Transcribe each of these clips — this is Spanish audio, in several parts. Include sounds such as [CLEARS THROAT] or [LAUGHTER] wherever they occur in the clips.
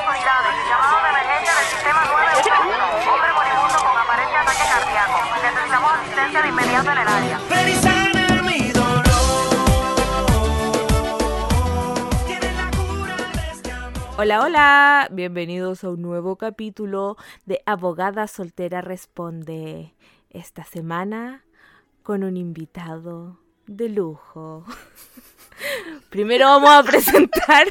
autoridades. Llamado de emergencia del sistema 911. Hombre moribundo con aparente ataque cardíaco. Necesitamos asistencia de inmediato en el área. Ven y sana mi dolor. Tienes la cura de amor. Hola, hola, bienvenidos a un nuevo capítulo de Abogada Soltera Responde. Esta semana con un invitado de lujo. [LAUGHS] Primero vamos a presentar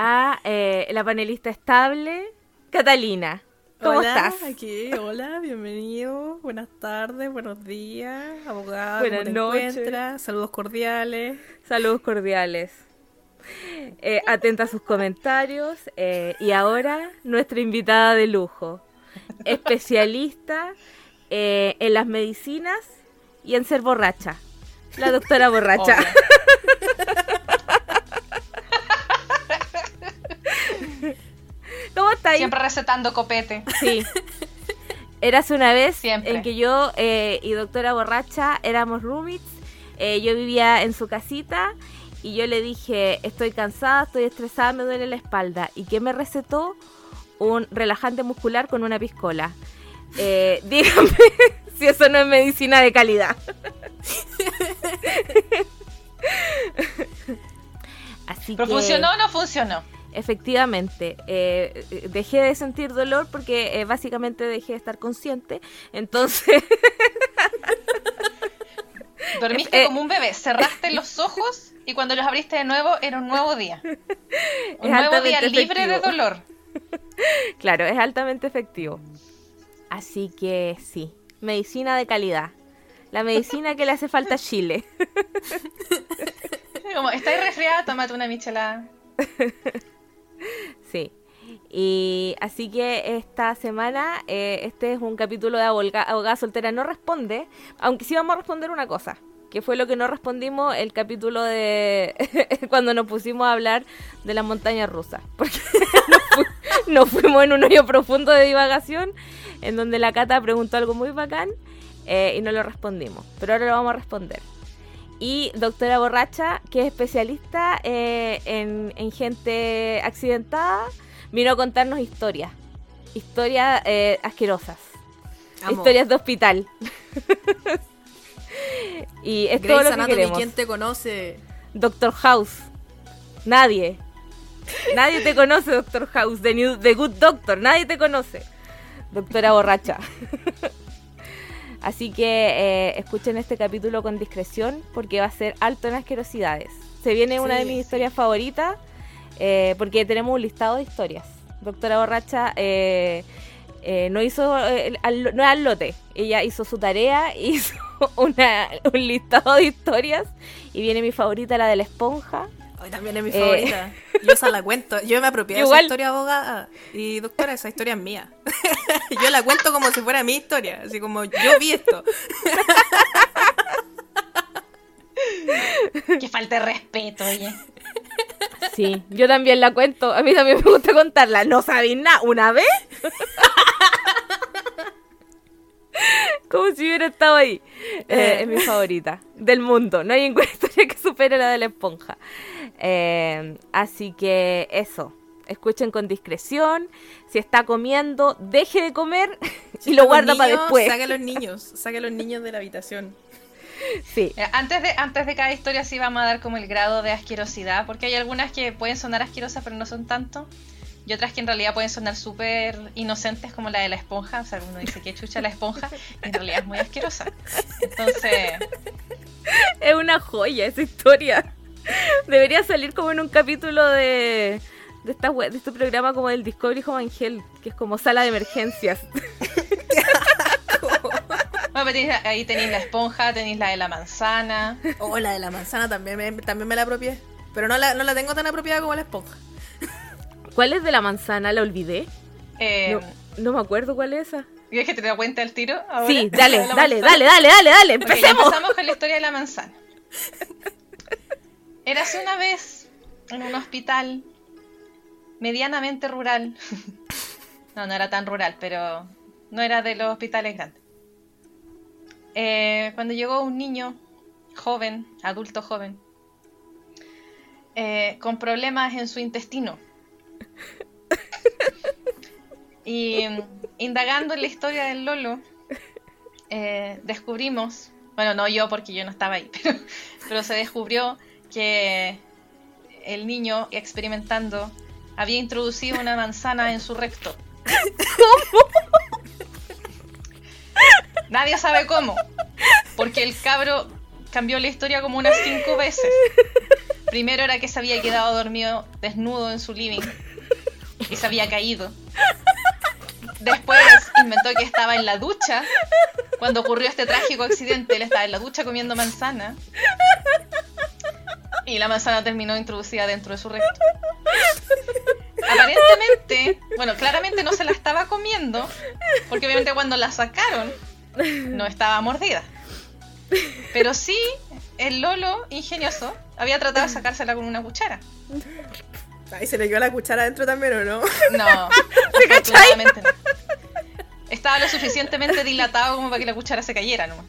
a eh, la panelista estable, Catalina. ¿Cómo hola, estás? Aquí, hola, bienvenido. Buenas tardes, buenos días, abogado. Buenas ¿cómo te noches. encuentras? Saludos cordiales. Saludos cordiales. Eh, atenta a sus comentarios. eh, y ahora, nuestra invitada de lujo, especialista eh, en las medicinas y en ser borracha. La doctora borracha. Obvio. Siempre recetando copete. Sí. Érase una vez Siempre. en que yo eh, y doctora borracha éramos roommates. Eh, yo vivía en su casita y yo le dije, estoy cansada, estoy estresada, me duele la espalda. ¿Y qué me recetó? Un relajante muscular con una piscola. Eh, [LAUGHS] dígame si eso no es medicina de calidad. [LAUGHS] Así ¿Pero que... funcionó o no funcionó? Efectivamente, eh, eh, dejé de sentir dolor porque eh, básicamente dejé de estar consciente. Entonces, [LAUGHS] Dormiste Eh, como un bebé, cerraste los ojos y cuando los abriste de nuevo era un nuevo día. [LAUGHS] Un nuevo día libre de dolor. [LAUGHS] claro, es altamente efectivo. Así que sí, medicina de calidad. La medicina que le hace falta a Chile. Como, ¿estáis resfriada? Tómate una michelada. [LAUGHS] Sí. Y así que esta semana, eh, este es un capítulo de Abogada Soltera No Responde, aunque sí vamos a responder una cosa, que fue lo que no respondimos el capítulo de [LAUGHS] cuando nos pusimos a hablar de la montaña rusa, [LAUGHS] porque nos fuimos en un hoyo profundo de divagación, en donde la Cata preguntó algo muy bacán eh, y no lo respondimos, pero ahora lo vamos a responder. Y doctora Borracha, que es especialista eh, en, en gente accidentada, vino a contarnos historias. Historias eh, asquerosas. Amo. Historias de hospital. [LAUGHS] y es todo lo que queremos. ¿quién te conoce? Doctor House. Nadie. Nadie te conoce, Doctor House. The, New- The Good Doctor. Nadie te conoce. Doctora borracha. [LAUGHS] Así que eh, escuchen este capítulo con discreción porque va a ser alto en asquerosidades. Se viene una de mis historias favoritas eh, porque tenemos un listado de historias. Doctora borracha eh, eh, no hizo eh, al- no es al lote. Ella hizo su tarea, [LAUGHS] hizo una, un listado de historias y viene mi favorita, la de la esponja. Hoy también es mi Eh. favorita. [LAUGHS] Yo esa la cuento. Yo me apropié de esa historia abogada. Y doctora, esa historia es mía. [LAUGHS] yo la cuento como si fuera mi historia. Así como yo vi esto. [LAUGHS] Que falta de respeto, oye. Sí, yo también la cuento. A mí también me gusta contarla. No sabéis nada. ¿Una vez? Como si hubiera estado ahí. Eh, es mi favorita del mundo. No hay ninguna historia que supere la de la esponja. Eh, así que eso. Escuchen con discreción. Si está comiendo, deje de comer [LAUGHS] Si y lo guarda para después. Saque a los [LAUGHS] niños. Saque a los niños de la habitación. Sí. Mira, antes, de, antes de cada historia sí vamos a dar como el grado de asquerosidad, porque hay algunas que pueden sonar asquerosas pero no son tanto, y otras que en realidad pueden sonar súper inocentes como la de la esponja, o sea, uno dice que chucha la esponja, y en realidad es muy asquerosa. Entonces, Es una joya esa historia. [LAUGHS] Debería salir como en un capítulo de, de, esta de este programa como del Discovery Home Health, que es como sala de emergencias. [LAUGHS] bueno, ahí tenéis la esponja, tenéis la de la manzana, Oh, la de la manzana también me, también me la apropié. Pero no la, no la tengo tan apropiada como la esponja. [LAUGHS] ¿Cuál es de la manzana? ¿La olvidé? eh, No, no me acuerdo cuál es esa. ¿Quieres que te dé cuenta el tiro? ahora? Sí, dale, dale, dale, dale, dale, dale, empecemos. empezamos con la historia de la manzana. Érase una vez en un hospital medianamente rural. [LAUGHS] No, no era tan rural, pero no era de los hospitales grandes. Eh, cuando llegó un niño joven, adulto joven, eh, con problemas en su intestino. Y mm, indagando en la historia del Lolo, eh, descubrimos, bueno, no yo porque yo no estaba ahí, [LAUGHS] pero, pero se descubrió que el niño experimentando había introducido una manzana en su recto. Nadie sabe cómo, porque el cabro cambió la historia como unas cinco veces. Primero era que se había quedado dormido desnudo en su living y se había caído. Después inventó que estaba en la ducha cuando ocurrió este trágico accidente. Él estaba en la ducha comiendo manzana y la manzana terminó introducida dentro de su recto. Aparentemente, bueno, claramente no se la estaba comiendo porque obviamente cuando la sacaron no estaba mordida. Pero sí, el Lolo, ingenioso, había tratado de sacársela con una cuchara. Ahí se le dio la cuchara adentro también, ¿o no? No, [LAUGHS] afortunadamente no. Estaba lo suficientemente dilatado como para que la cuchara se cayera, ¿no?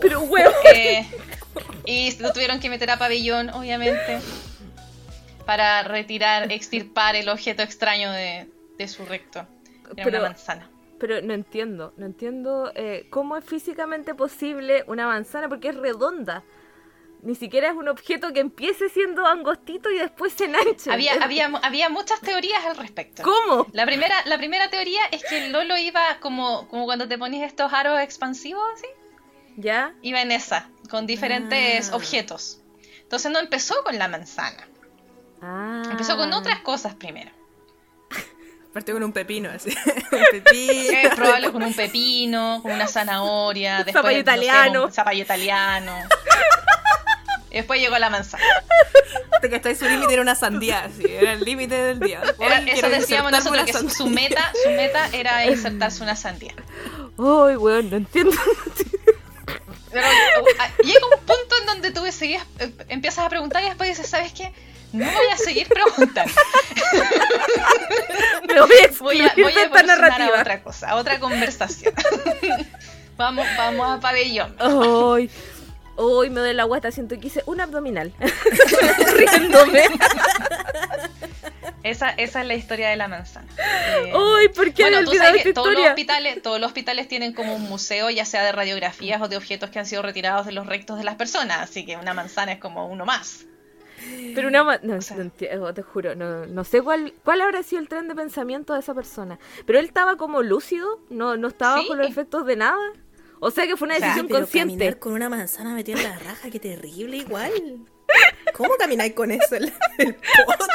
Pero huevo. Eh, y lo tuvieron que meter a pabellón, obviamente, para retirar, extirpar el objeto extraño de, de su recto. Era Pero- una manzana. Pero no entiendo, no entiendo eh, cómo es físicamente posible una manzana porque es redonda. Ni siquiera es un objeto que empiece siendo angostito y después se enanche. Había, había, había muchas teorías al respecto. ¿Cómo? La primera, la primera teoría es que el Lolo iba como, como cuando te pones estos aros expansivos, así. ¿Ya? Iba en esa, con diferentes Ah. objetos. Entonces no empezó con la manzana. Ah. Empezó con otras cosas primero. [LAUGHS] Partió con un pepino, así. [LAUGHS] un pepino. Es probable con un pepino, con una zanahoria, [LAUGHS] después Zapallo no sé, italiano. con zapallo italiano. Y después llegó la manzana. Hasta que ahí su límite era una sandía, así. Era el límite del día. Era- eso decíamos nosotros que su, su meta, su meta era insertarse una sandía. Ay, weón, no entiendo. Pero ah, llega un punto en donde tú seguías, eh, empiezas a preguntar y después dices, ¿sabes qué? No voy a seguir preguntando. [LAUGHS] Me voy a Voy a, voy a esta otra cosa, a otra conversación. [LAUGHS] vamos, vamos a pabellón. Ay. Uy, me duele la guata, siento que hice un abdominal. [LAUGHS] Riéndome. Esa, esa es la historia de la manzana. Eh, Ay, ¿por qué bueno, tú olvidado sabes que todos los, hospitales, todos los hospitales tienen como un museo, ya sea de radiografías o de objetos que han sido retirados de los rectos de las personas, así que una manzana es como uno más. Pero una no, sea- no entiendo, te juro, no, no sé cuál, cuál habrá sido el tren de pensamiento de esa persona. Pero él estaba como lúcido, no, no estaba Sí. con los efectos de nada. O sea que fue una O sea, decisión Pero consciente. caminar con una manzana metida en la raja, qué terrible igual. ¿Cómo camináis con eso? El, el poto.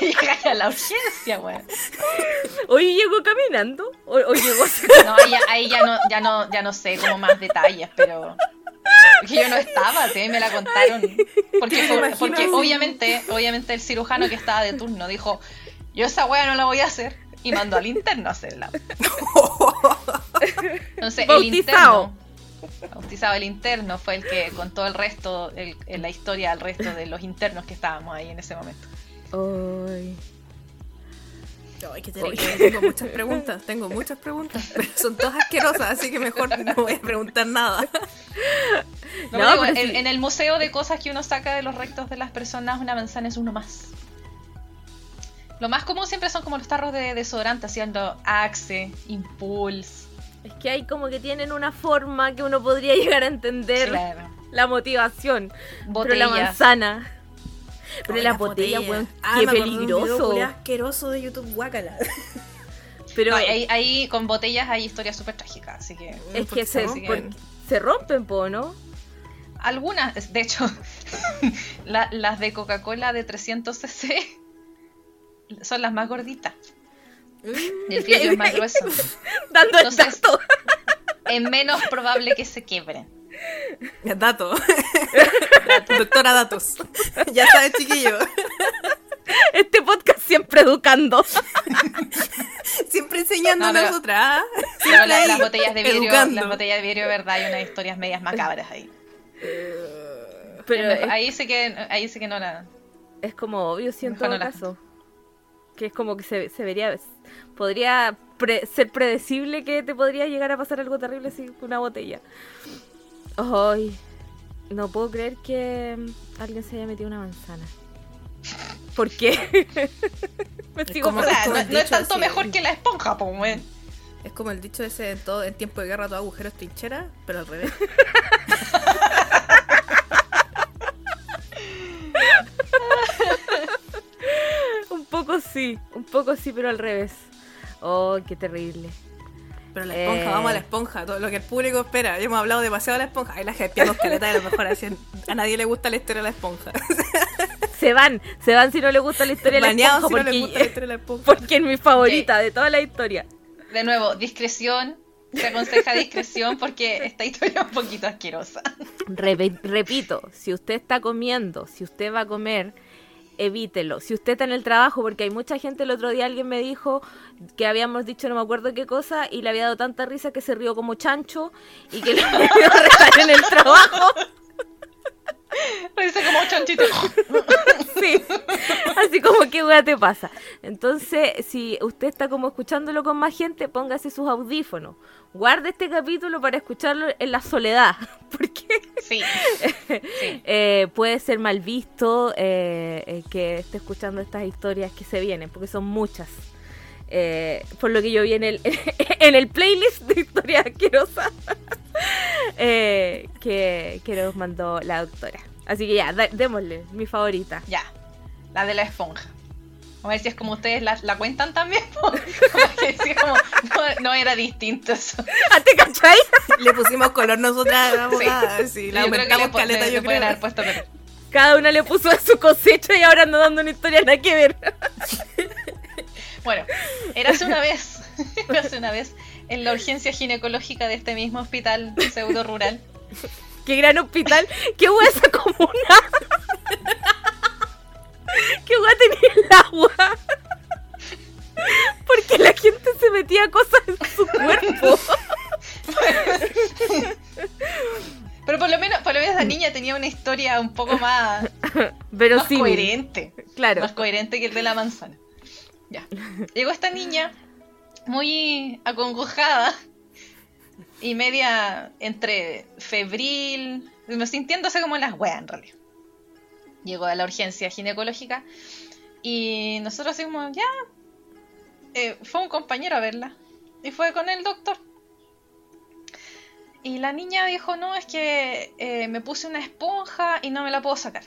Llega a la urgencia, weón. Oye, llegó caminando. O, o llegó. No, ahí, ya- ahí ya no, ya no, ya no sé como más detalles, pero que yo no estaba, ¿sí? me la contaron. Porque, fue- porque obviamente, obviamente el cirujano que estaba de turno dijo, yo esa wea no la voy a hacer. Y mandó al interno a hacerla. Entonces, Bautizado. el interno, bautizado el interno, fue el que contó el resto, el- el- la historia al resto de los internos que estábamos ahí en ese momento. Ay. Ay, qué terrible. Tengo muchas preguntas, tengo muchas preguntas, pero son todas asquerosas, así que mejor no voy a preguntar nada. No, No, digo, en, sí. en el museo de cosas que uno saca de los rectos de las personas, una manzana es uno más. Lo más común siempre son como los tarros de desodorante, haciendo Axe, Impulse. Es que hay como que tienen una forma que uno podría [LAUGHS] llegar a entender Claro. la motivación. Pero la Botellas. manzana. Pero las botella, botellas. weón, Ah, qué un video peligroso. asqueroso de YouTube, guácala. [LAUGHS] Pero No, ahí, ahí con botellas hay historias súper trágicas, así que es que se se, rompen. se rompen, po, ¿no? algunas, de hecho, [LAUGHS] la- las de Coca-Cola de 300 cc [LAUGHS] son las más gorditas. Y el vidrio es más grueso. Dando el Entonces- dato. Es menos probable que se quiebren. [LAUGHS] Dato. Doctora Datos. [LAUGHS] Ya sabes, chiquillo. Este podcast siempre educando. [LAUGHS] Siempre enseñando No, a pero- nosotras. ¿ah? Pero Siempre la- ahí, las botellas de vidrio, educando. las botellas de vidrio verdad hay unas historias medias macabras ahí. Pero Es mejor- es, ahí sí que ahí sí que no la es como obvio, si en Mejor todo no la- caso. Que es como que se, se vería. Podría pre- ser predecible que te podría llegar a pasar algo terrible si con una botella. Ay, no puedo creer que alguien se haya metido una manzana. ¿Por qué? [LAUGHS] Me Es sigo como- no, es dicho tanto así, mejor que la esponja, po. Es como el dicho ese en todo en tiempo de guerra todo agujero es trinchera, pero al revés. [LAUGHS] Un poco sí, un poco sí, pero al revés. Oh, qué terrible. Pero la esponja, Eh. vamos a la esponja, todo lo que el público espera. Ya hemos hablado demasiado de la esponja. Ahí la gente caleta y a lo mejor así, a nadie le gusta la historia de la esponja. [LAUGHS] Se van, se van si no les gusta la historia de la esponja, si no les gusta la porque, [LAUGHS] historia de la esponja. porque es mi favorita de toda la historia. De nuevo, discreción. Se aconseja discreción porque [LAUGHS] esta historia es un poquito asquerosa. Repito, si usted está comiendo, si usted va a comer, evítelo. Si usted está en el trabajo, porque hay mucha gente, el otro día alguien me dijo que habíamos dicho no me acuerdo qué cosa y le había dado tanta risa que se rió como chancho y que le había retar en el trabajo. Dice como chanchito. [LAUGHS] Sí, así como que weá te pasa. Entonces, si usted está como escuchándolo con más gente, póngase sus audífonos. Guarde este capítulo para escucharlo en la soledad, [LAUGHS] porque Sí. sí. [LAUGHS] eh, puede ser mal visto eh, eh, que esté escuchando estas historias que se vienen, porque son muchas. Eh, por lo que yo vi en el, [LAUGHS] en el playlist de historias asquerosas que, que nos mandó la doctora. Así que ya, démosle, mi favorita. Ya. La de la esponja. A ver si es como ustedes la, la cuentan también. [LAUGHS] Como que sí, como, no, no era distinto eso. ¿Ah, ¿Te cachai? [LAUGHS] Le pusimos color nosotras, la abogada. Sí, la yo creo que aumentamos caleta, le- yo le creo. haber puesto color. Cada una le puso a su cosecha y ahora ando dando una historia nada que ver. Bueno, érase una vez, [LAUGHS] érase una vez en la urgencia ginecológica de este mismo hospital pseudo rural. Qué gran hospital. Qué hueá esa comuna. Qué hueá tenía el agua. Porque la gente se metía cosas en su cuerpo. Pero por lo menos, por lo menos la niña tenía una historia un poco más, Pero más sí. coherente. Claro. Más coherente que el de la manzana. Ya. Llegó esta niña muy acongojada y media entre febril, sintiéndose como las weas en realidad. Llegó a la urgencia ginecológica y nosotros decimos, ya, eh, fue un compañero a verla y fue con el doctor. Y la niña dijo, no, es que eh, me puse una esponja y no me la puedo sacar.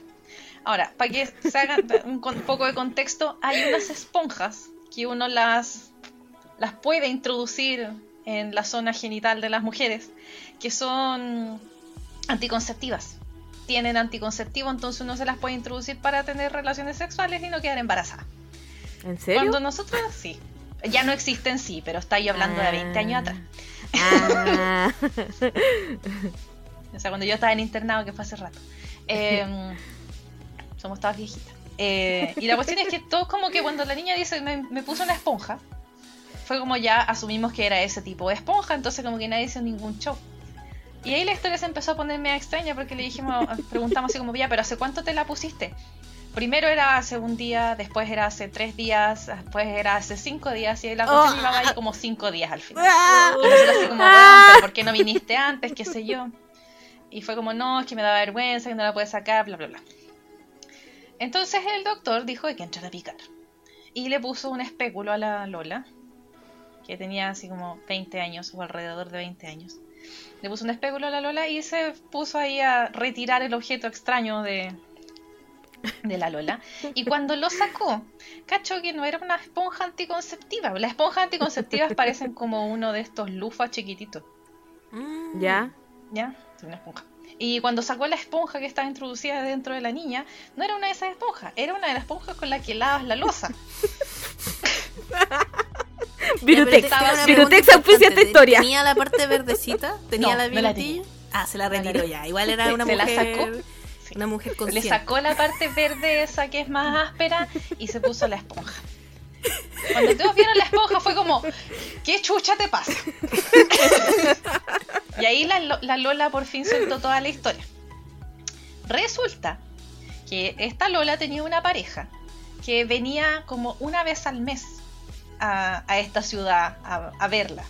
Ahora, para que se hagan [LAUGHS] un con- poco de contexto, hay unas esponjas que uno las, las puede introducir en la zona genital de las mujeres, que son anticonceptivas. Tienen anticonceptivo, entonces uno se las puede introducir para tener relaciones sexuales y no quedar embarazada. ¿En serio? Cuando nosotros sí. Ya no existen sí, pero está yo hablando de 20 años atrás. Ah. [LAUGHS] O sea, cuando yo estaba en internado, que fue hace rato. Eh, somos todas viejitas. Eh, y la cuestión es que todos como que cuando la niña dice, me, me puso una esponja, fue como ya asumimos que era ese tipo de esponja, entonces como que nadie hizo ningún show. Y ahí la historia se empezó a poner media extraña porque le dijimos, [LAUGHS] preguntamos así como, ya, pero ¿hace cuánto te la pusiste? Primero era hace un día, después era hace tres días, después era hace cinco días, y la cuestión llevaba ahí como cinco días al final. Y nosotros así como, bueno, pero ¿por qué no viniste antes? ¿Qué sé yo? Y fue como, no, es que me daba vergüenza, que no la puedes sacar, bla, bla, bla. Entonces el doctor dijo hay que entrar a picar. Y le puso un espéculo a la Lola, que tenía así como 20 años o alrededor de 20 años. Le puso un espéculo a la Lola y se puso ahí a retirar el objeto extraño de, de la Lola. Y cuando lo sacó, cacho que no era una esponja anticonceptiva. Las esponjas anticonceptivas parecen como uno de estos lufas chiquititos. Mm. ¿Ya? ¿Ya? Es una esponja. Y cuando sacó la esponja que estaba introducida dentro de la niña, no era una de esas esponjas, era una de las esponjas con la que lavas la losa. [LAUGHS] [LAUGHS] Virutex. Virutex auspicia esta historia. ¿Tenía la parte verdecita? [LAUGHS] ¿Tenía No, la la virutilla? Ah, se la la retiró ya. Igual era [LAUGHS] una se la mujer. sacó. Sí. Una mujer Le consciente. sacó la parte verde esa que es más áspera y se puso la esponja. Cuando todos vieron la esponja fue como, ¿qué chucha te pasa? y ahí la, la Lola por fin soltó toda la historia. Resulta que esta Lola tenía una pareja que venía como una vez al mes a, a esta ciudad a, a verla.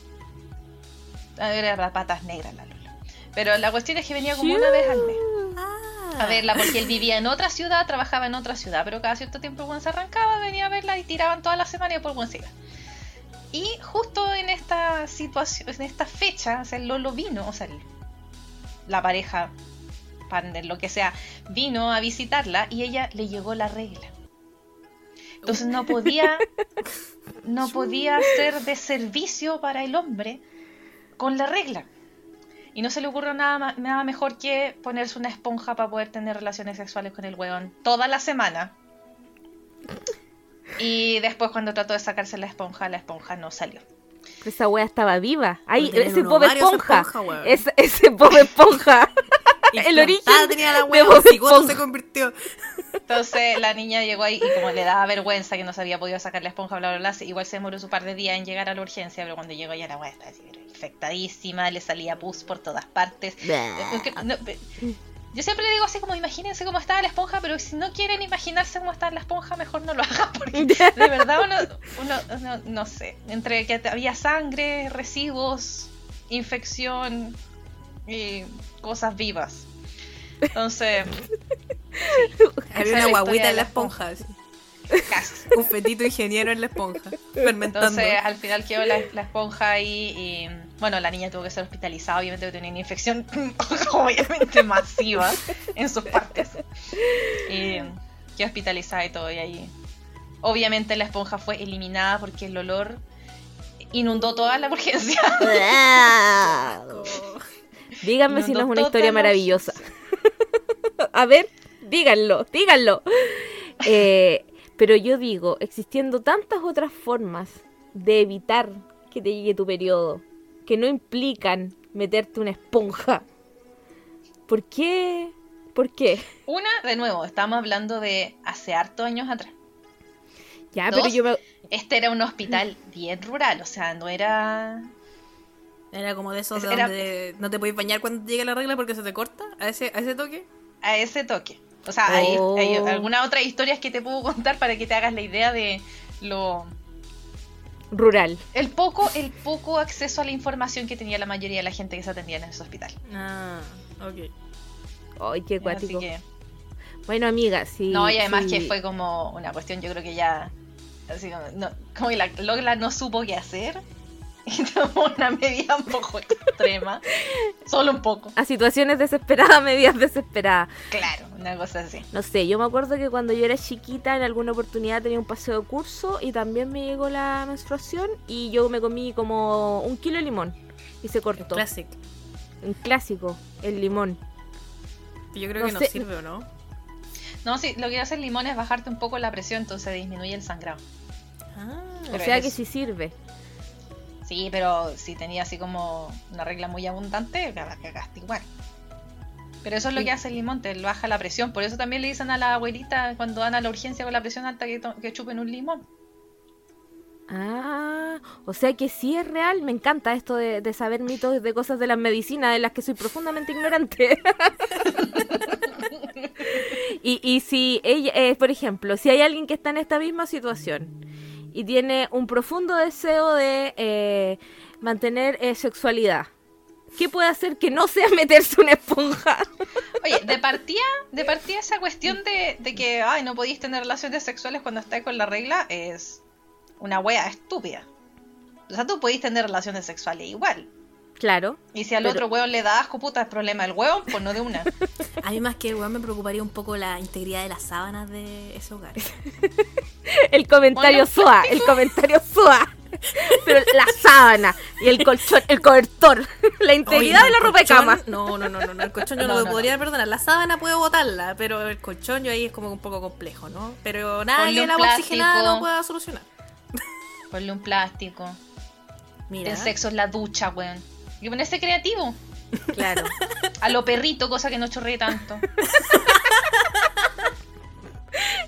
Era patas negras la Lola. Pero la cuestión es que venía como una vez al mes. Ah, a verla porque él vivía en otra ciudad, trabajaba en otra ciudad, pero cada cierto tiempo weón se arrancaba, venía a verla y tiraban toda la semana y el weón se iba. Y justo en esta situación, en esta fecha, o sea, el Lolo vino, o sea, la pareja, partner, lo que sea, vino a visitarla y ella le llegó la regla. Entonces no [LAUGHS] podía, no podía ser de servicio para el hombre con la regla. Y no se le ocurrió nada, nada mejor que ponerse una esponja para poder tener relaciones sexuales con el weón toda la semana. Y después cuando trató de sacarse la esponja, la esponja no salió. Pero esa wea estaba viva. Ahí, ese Bob Esponja. Ese, ese Bob Esponja. [LAUGHS] el origen Implantada tenía la de Bob Esponja. se convirtió. Entonces la niña llegó ahí y como le daba vergüenza que no se había podido sacar la esponja, bla, bla, bla, igual se demoró su par de días en llegar a la urgencia, pero cuando llegó ya la weá estaba así, infectadísima, le salía pus por todas partes. No, yo siempre le digo así como imagínense cómo estaba la esponja, pero si no quieren imaginarse cómo estaba la esponja, mejor no lo hagan [LAUGHS] porque de verdad uno, uno- uno- no sé, entre que había sangre, residuos, infección y cosas vivas. Entonces, [LAUGHS] Había una guaguita en la la esponja. así. casi. [LAUGHS] Un fetito ingeniero en la esponja. Fermentando. Entonces, al final quedó la, la esponja ahí y, bueno, la niña tuvo que ser hospitalizada, obviamente que tenía una infección [LAUGHS] obviamente masiva en sus partes. Y quedó hospitalizada y todo, y ahí... Obviamente la esponja fue eliminada porque el olor inundó toda la urgencia. Díganme si no es una historia maravillosa. [LAUGHS] A ver, díganlo, díganlo. Eh, pero yo digo, existiendo tantas otras formas de evitar que te llegue tu periodo, que no implican meterte una esponja. ¿Por qué? ¿Por qué? Una, de nuevo, estamos hablando de hace hartos años atrás. Ya, Dos. pero yo me... Este era un hospital bien rural, o sea, no era Era como de esos de Era- donde no te puedes bañar cuando llegue la regla porque se te corta. A ese, a ese toque. a ese toque. O sea, hay, Oh. hay algunas otras historias que te puedo contar para que te hagas la idea de lo Rural. el poco el poco acceso a la información que tenía la mayoría de la gente que se atendía en ese hospital. Ah, ok. Ay, qué Así acuático. que Bueno, amiga, sí. no, y además sí. que fue como una cuestión, yo creo que ya así como, no, como que la Lola no supo qué hacer [LAUGHS] y una medida un poco extrema, solo un poco, A situaciones desesperadas, [LAUGHS] medidas desesperadas. claro, una cosa así. No sé, yo me acuerdo que cuando yo era chiquita en alguna oportunidad tenía un paseo de curso y también me llegó la menstruación y yo me comí como un kilo de limón y se cortó. Classic. Un clásico, el limón. Yo creo No que no sé. sirve, ¿o no? No, sí, lo que hace el limón es bajarte un poco la presión, entonces disminuye el sangrado. Ah, O sea que sí sirve. Sí, pero si tenía así como una regla muy abundante, cagaste igual. Pero eso es lo que hace el limón, te baja la presión. Por eso también le dicen a la abuelita cuando van a la urgencia con la presión alta que, chupen un limón. Ah, o sea que sí es real. Me encanta esto de, de saber mitos de cosas de la medicina de las que soy profundamente ignorante. [LAUGHS] y, y si ella, eh, por ejemplo, si hay alguien que está en esta misma situación y tiene un profundo deseo de eh, mantener eh, sexualidad, ¿qué puede hacer que no sea [LAUGHS] meterse una esponja? Oye, de partida, de partida esa cuestión de, de que ay, no podéis tener relaciones sexuales cuando estáis con la regla es una wea estúpida. O sea, tú podéis tener relaciones sexuales igual. Claro. Y si al Pero- otro weón le da asco, puta, es problema del hueón, pues no de una. [LAUGHS] A mí más que weón me preocuparía un poco la integridad de las sábanas de ese hogar. [LAUGHS] El comentario SOA, el comentario SOA. [LAUGHS] Pero la sábana y el colchón, el cobertor, la integridad Oye, de la el ropa de cama. No, no, no, no, no, el colchón yo No, no, lo no, podría perdonar. La sábana puedo botarla, pero el colchón yo ahí es como un poco complejo, ¿no? Pero nada Ponle que el agua oxigenada no pueda solucionar. Ponle un plástico. Mira, El sexo en la ducha, weón. Y ponerse creativo. Claro. A lo perrito, cosa que no chorree tanto.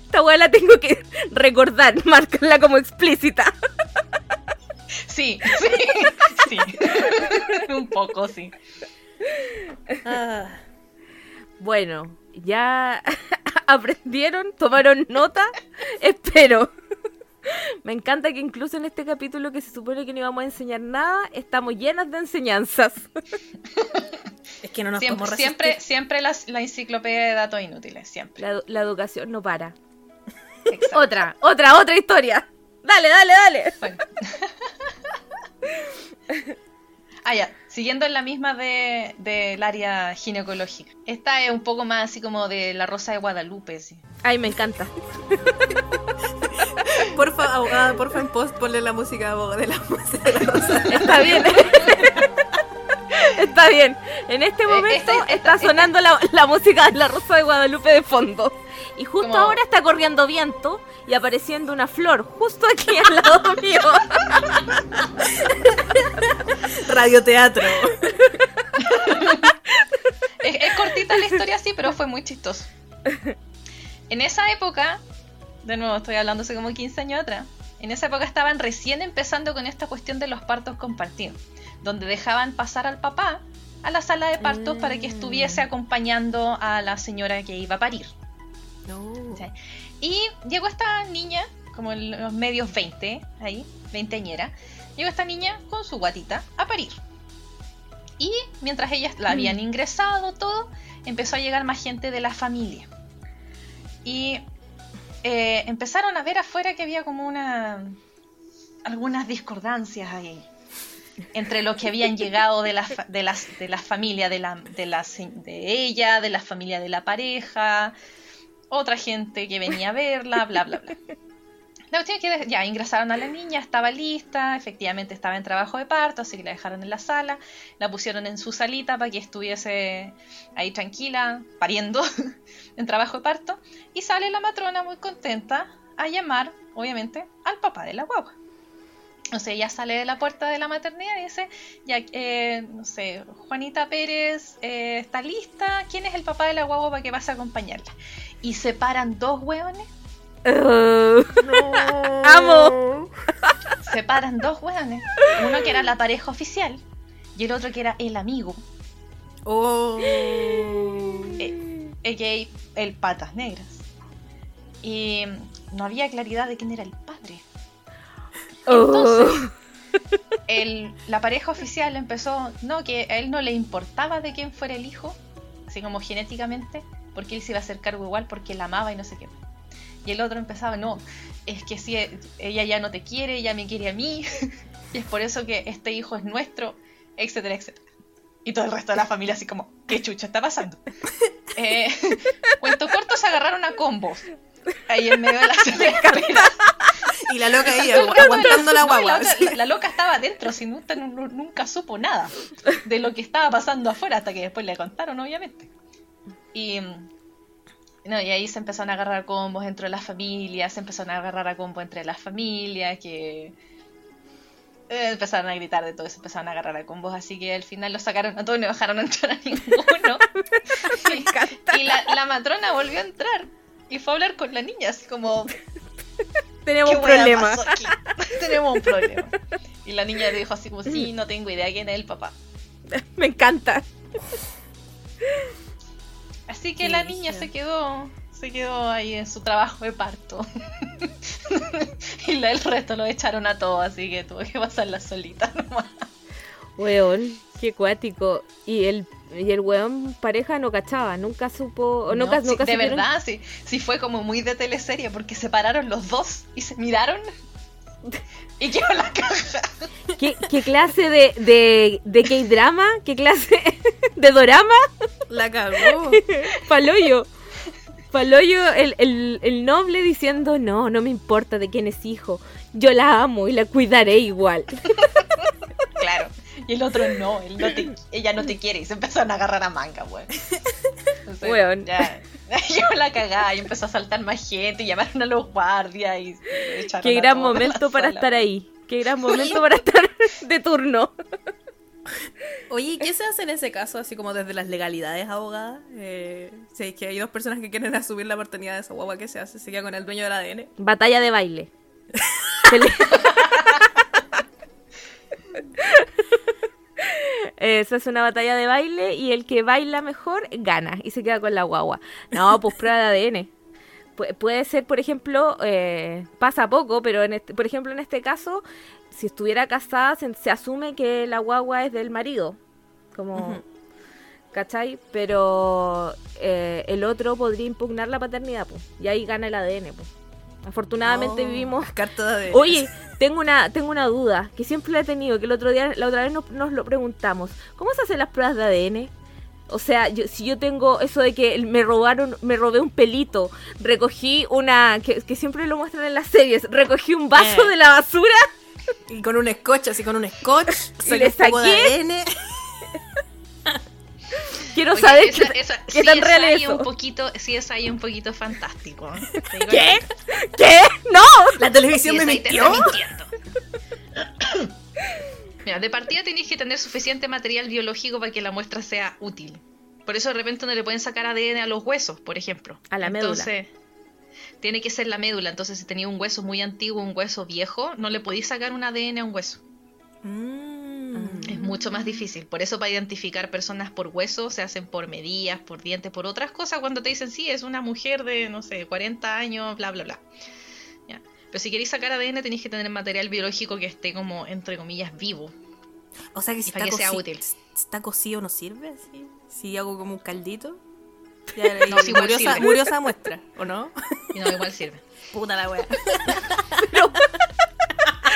Esta weá la tengo que recordar, marcarla como explícita. Sí, sí, sí. [LAUGHS] Un poco, sí. Ah, Bueno, ya [LAUGHS] aprendieron, tomaron nota, espero. [LAUGHS] Me encanta que incluso en este capítulo que se supone que no íbamos a enseñar nada, estamos llenas de enseñanzas. [LAUGHS] es que no nos Siempre, podemos siempre, resistir. siempre la, enciclopedia de datos inútiles, siempre. La, la educación no para. Exacto. [LAUGHS] Otra, otra, otra historia. Dale, dale, dale. Bueno. Ah, ya. Siguiendo en la misma de- del área ginecológica. Esta es un poco más así como de la Rosa de Guadalupe, sí. Ay, me encanta. [LAUGHS] Porfa, abogada, porfa en post ponle la música de abogada de la música de la rosa. Está bien. [LAUGHS] [LAUGHS] Está bien. En este Eh, momento esta- está esta- sonando la, la música de la Rosa de Guadalupe de fondo. Y justo Como- ahora está corriendo viento y apareciendo una flor justo aquí al lado [LAUGHS] mío. Radioteatro. Es, es cortita la historia, sí, pero fue muy chistoso. En esa época, de nuevo estoy hablando hace como 15 años atrás, en esa época estaban recién empezando con esta cuestión de los partos compartidos, donde dejaban pasar al papá a la sala de partos para que estuviese acompañando a la señora que iba a parir. No. Sí. Y llegó esta niña, como en los medios 20, ahí, veinteañera, llegó esta niña con su guatita a parir. Y mientras ellas la habían ingresado, todo, empezó a llegar más gente de la familia. Y eh, empezaron a ver afuera que había como una. algunas discordancias ahí. Entre los que habían llegado de la, de las, de la familia de, la, de, la de ella, de la familia de la pareja, otra gente que venía a verla, bla, bla, bla. La cuestión es que ya ingresaron a la niña, estaba lista, efectivamente estaba en trabajo de parto, así que la dejaron en la sala, la pusieron en su salita para que estuviese ahí tranquila, pariendo, [LAUGHS] en trabajo de parto, y sale la matrona muy contenta a llamar, obviamente, al papá de la guagua. O sea, ella sale de la puerta de la maternidad y dice, ya, eh, no sé, Juanita Pérez eh, está lista, ¿quién es el papá de la guagua para que vas a acompañarla? Y se paran dos hueones [LAUGHS] Uh, Amo. [LAUGHS] se paran dos hueones. Uno que era la pareja oficial y el otro que era el amigo, Oh. eh, a.k.a. el Patas Negras. Y no había claridad de quién era el. Entonces, [LAUGHS] el- la pareja oficial empezó, no, que a él no le importaba de quién fuera el hijo, así como genéticamente, porque él se iba a hacer cargo igual porque la amaba y no sé qué. Y el otro empezaba, no, es que si e- ella ya no te quiere, ella me quiere a mí, [LAUGHS] y es por eso que este hijo es nuestro, etcétera, etcétera. Y todo el resto de la familia así como, ¿qué chucha está pasando? [LAUGHS] Eh, cuento corto, se agarraron a combos. Ahí en medio de la [LAUGHS] carrera. Y la loca ahí [LAUGHS] aguantando la no, guagua. otra- la, la loca estaba adentro, si nunca, nu- nunca supo nada de lo que estaba pasando afuera, hasta que después le contaron, obviamente. Y, no, y ahí se empezaron a agarrar combos entre las familias, se empezaron a agarrar a combos entre las familias, que eh, empezaron a gritar de todo, se empezaron a agarrar a combos, así que al final los sacaron a todos y no dejaron entrar a ninguno. [LAUGHS] y y la, la matrona volvió a entrar y fue a hablar con la niña, así como, [LAUGHS] Tenemos ¿Qué un problema. [LAUGHS] Tenemos un problema. Y la niña dijo así como, sí, no tengo idea quién es el papá. [LAUGHS] Me encanta. Así que Qué la niña se quedó, se quedó ahí en su trabajo de parto. y la- el resto lo echaron a todos, así que tuvo que pasarla solita nomás. Weón, qué cuático. Y el, y el weón pareja no cachaba, nunca supo. o nunca, No, nunca sí, de supieron- verdad, sí, sí fue como muy de teleserie, porque se pararon los dos y se miraron. Y quedó la caja. ¿Qué, qué clase de, de, de K-drama? ¿Qué clase de dorama? La cagó. Paloyo. Paloyo, el, el, el noble diciendo, no, no me importa de quién es hijo. Yo la amo y la cuidaré igual. [LAUGHS] Y el otro no, él no te- ella no te quiere y se empezaron a agarrar a manga, weón. Entonces, Weón. Ya, [LAUGHS] yo la cagaba y empezó a saltar más gente y llamaron a los guardias y echaron Qué gran momento para sala. estar ahí. Qué gran momento para estar [LAUGHS] de turno. Oye, ¿y ¿qué se hace en ese caso? Así como desde las legalidades, abogada. Eh, si es que hay dos personas que quieren asumir la paternidad de esa guagua, ¿qué se hace? ¿Se queda con el dueño del ADN? Batalla de baile. Eh, se hace una batalla de baile y el que baila mejor gana y se queda con la guagua. No, pues prueba de ADN. Pu- puede ser, por ejemplo, eh, pasa poco, pero en este, por ejemplo en este caso, si estuviera casada, se, se asume que la guagua es del marido. Como, Ujú. ¿cachai? Pero eh, el otro podría impugnar la paternidad, pues. Y ahí gana el ADN, pues. Afortunadamente vivimos [LAUGHS] de [LAUGHS] Oye, tengo una, tengo una duda que siempre la he tenido, que el otro día, la otra vez nos, nos lo preguntamos. ¿Cómo se hacen las pruebas de ADN? O sea, yo, si yo tengo eso de que me robaron, me robé un pelito, recogí una, que, que siempre lo muestran en las series, recogí un vaso Eh. de la basura, Y con un scotch, así con un scotch, [LAUGHS] saqué le poco de saqué. ADN. Quiero Oye, saber esa- qué, esa- qué sí tan es real ahí es eso. un poquito, sí es ahí un poquito fantástico. Digo ¿Qué? ¿Qué? ¡No! La televisión me mintió. Mira, de partida tenéis que tener suficiente material biológico para que la muestra sea útil. Por eso de repente no le pueden sacar ADN a los huesos, por ejemplo. A la médula. Entonces, tiene que ser la médula. Entonces, si tenía un hueso muy antiguo, un hueso viejo, no le podéis sacar un ADN a un hueso. Mm. Mucho más difícil. Por eso para identificar personas por hueso se hacen por medidas, por dientes, por otras cosas. Cuando te dicen, sí, es una mujer de, no sé, 40 años, bla, bla, bla. Ya. Pero si queréis sacar ADN tenéis que tener material biológico que esté como, entre comillas, vivo. O sea que si para está, que sea útil. si está cocido no sirve, ¿sí? Si hago como un caldito. [LAUGHS] Ya, No, sí, igual murió, esa, sirve. murió esa muestra, ¿o no? [LAUGHS] No, igual sirve. Puta la wea. O sea, si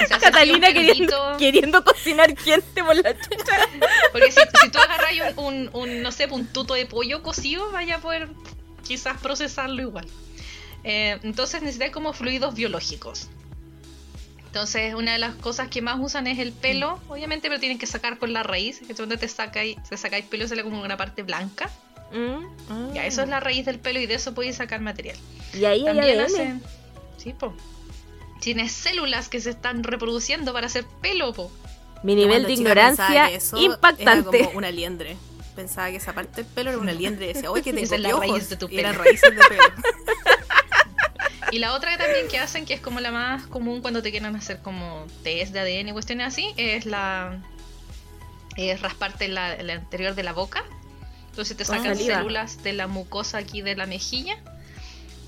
[LAUGHS] Catalina queriendo, queriendo cocinar gente por la chucha. Porque si, si tú agarras un, un, un, no sé, un tuto de pollo cocido, vaya a poder quizás procesarlo igual. Eh, entonces necesitas como fluidos biológicos. Entonces, una de las cosas que más usan es el pelo, obviamente, pero tienen que sacar por la raíz, que es donde te sacáis, te sacáis pelo, sale como una parte blanca. Mm, Ya, eso es la raíz del pelo y de eso podéis sacar material. Y ahí hay También ADN. hacen. Sí, po. Tienes células que se están reproduciendo para hacer pelo, po. Mi nivel de ignorancia que eso Era impactante. como una liendre. Pensaba que esa parte del pelo era una liendre. Y decía, oye, que [LAUGHS] tengo Esa es la piojos. raíz de tu Y eran pelo. raíces de pelo. [LAUGHS] Y la otra también que hacen, que es como la más común cuando te quieren hacer como test de ADN y cuestiones así, es la es rasparte la, el anterior de la boca. Entonces te sacan saliva. células de la mucosa aquí de la mejilla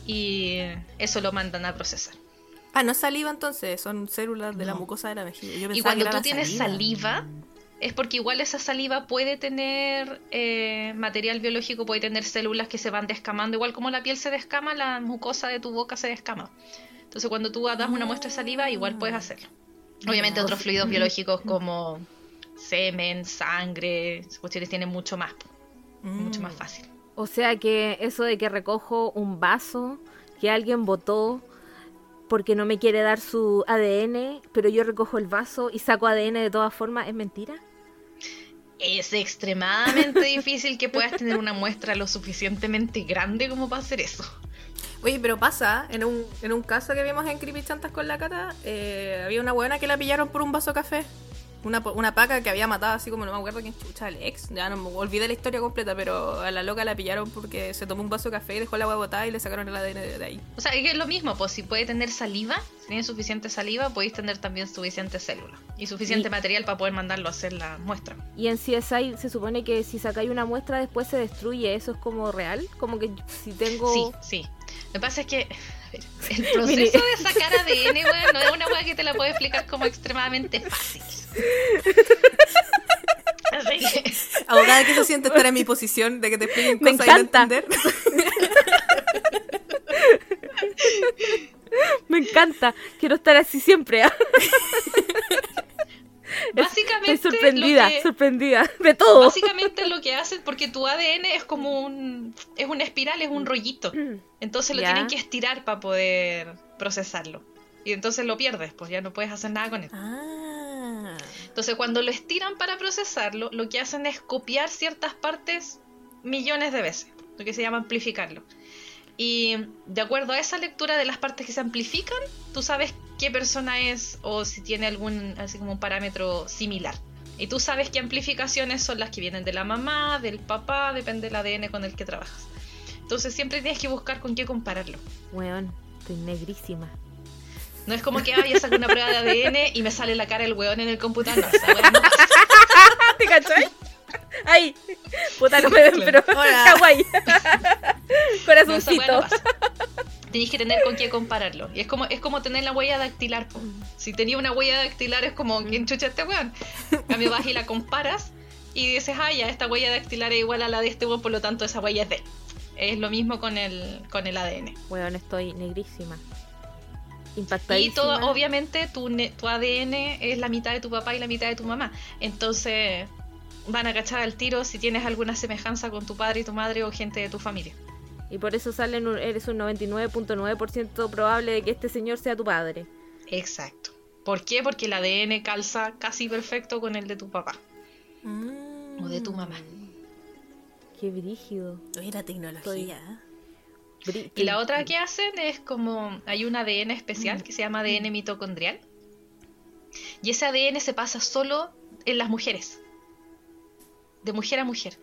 y eso lo mandan a procesar. Ah, no es saliva entonces, son células de la mucosa de la mejilla. Yo Y cuando que tú tienes saliva, es porque igual esa saliva puede tener eh, material biológico, puede tener células que se van descamando, igual como la piel se descama, la mucosa de tu boca se descama. Entonces cuando tú das una muestra de saliva, igual puedes hacerlo. Obviamente otros fluidos biológicos [LAUGHS] como semen, sangre, cuestiones tienen mucho más, Mm. mucho más fácil. O sea que eso de que recojo un vaso que alguien botó porque no me quiere dar su ADN, pero yo recojo el vaso y saco ADN de todas formas, ¿es mentira? Es extremadamente difícil que puedas tener una muestra lo suficientemente grande como para hacer eso. Oye, pero pasa, en un, en un caso que vimos en Creepy Chantas con la cata, eh, había una buena que la pillaron por un vaso de café. Una, po- una paca que había matado así como no me acuerdo quién chucha, el ex. Ya no me olvidé la historia completa, pero a la loca la pillaron porque se tomó un vaso de café y dejó la agua botada y le sacaron el ADN de, ahí. O sea, es que es lo mismo, pues si puede tener saliva, si tiene suficiente saliva, podéis tener también suficiente célula y suficiente Y- material para poder mandarlo a hacer la muestra. Y en CSI se supone que si sacáis una muestra después se destruye, ¿eso es como real? Como que si tengo... Sí, sí. Lo que pasa es que [LAUGHS] el [LAUGHS] proceso de sacar ADN, weón, no es una weá que te la puedo explicar como extremadamente fácil. Así que, Abogada, ¿qué se siente estar en mi posición de que te expliquen Me cosas y no encanta. entender? [LAUGHS] Me encanta, quiero estar así siempre. ¿ah? [LAUGHS] básicamente, Estoy sorprendida, lo que- sorprendida de todo. Básicamente lo que hacen, porque tu ADN es como un. es una espiral, es un rollito. Entonces lo Ya. tienen que estirar para poder procesarlo. Y entonces lo pierdes, pues ya no puedes hacer nada con él. Ah. Entonces cuando lo estiran para procesarlo, lo que hacen es copiar ciertas partes millones de veces, lo que se llama amplificarlo. Y de acuerdo a esa lectura de las partes que se amplifican, tú sabes qué persona es o si tiene algún así como un parámetro similar. Y tú sabes qué amplificaciones son las que vienen de la mamá, del papá, depende del ADN con el que trabajas. Entonces siempre tienes que buscar con qué compararlo. Weón, estoy negrísima. No es como que ah, ya saco una prueba de ADN y me sale la cara del weón en el computador. No, no. [LAUGHS] ¿Te cachai? Ahí. Puta, no me ven, pero Hola. kawaii. Corazoncito. no. Tenéis que tener con qué compararlo. Y es como, es como tener la huella dactilar. po. Si tenía una huella dactilar es como, ¿quién chucha este weón? En cambio vas y la comparas y dices, ah, ya, esta huella dactilar es igual a la de este weón, por lo tanto esa huella es de él. Es lo mismo con el, con el ADN. Weón, estoy negrísima. Y todo, obviamente, tu, ne- tu ADN es la mitad de tu papá y la mitad de tu mamá. Entonces, van a cachar al tiro si tienes alguna semejanza con tu padre y tu madre o gente de tu familia. Y por eso salen un- eres un 99.9% probable de que este señor sea tu padre. Exacto. ¿Por qué? Porque el ADN calza casi perfecto con el de tu papá Mm. o de tu mamá. Qué brígido. Oye, la tecnología. ¿eh? Y la otra que hacen es como hay un ADN especial que se llama ADN mitocondrial. Y ese ADN se pasa solo en las mujeres. De mujer a mujer.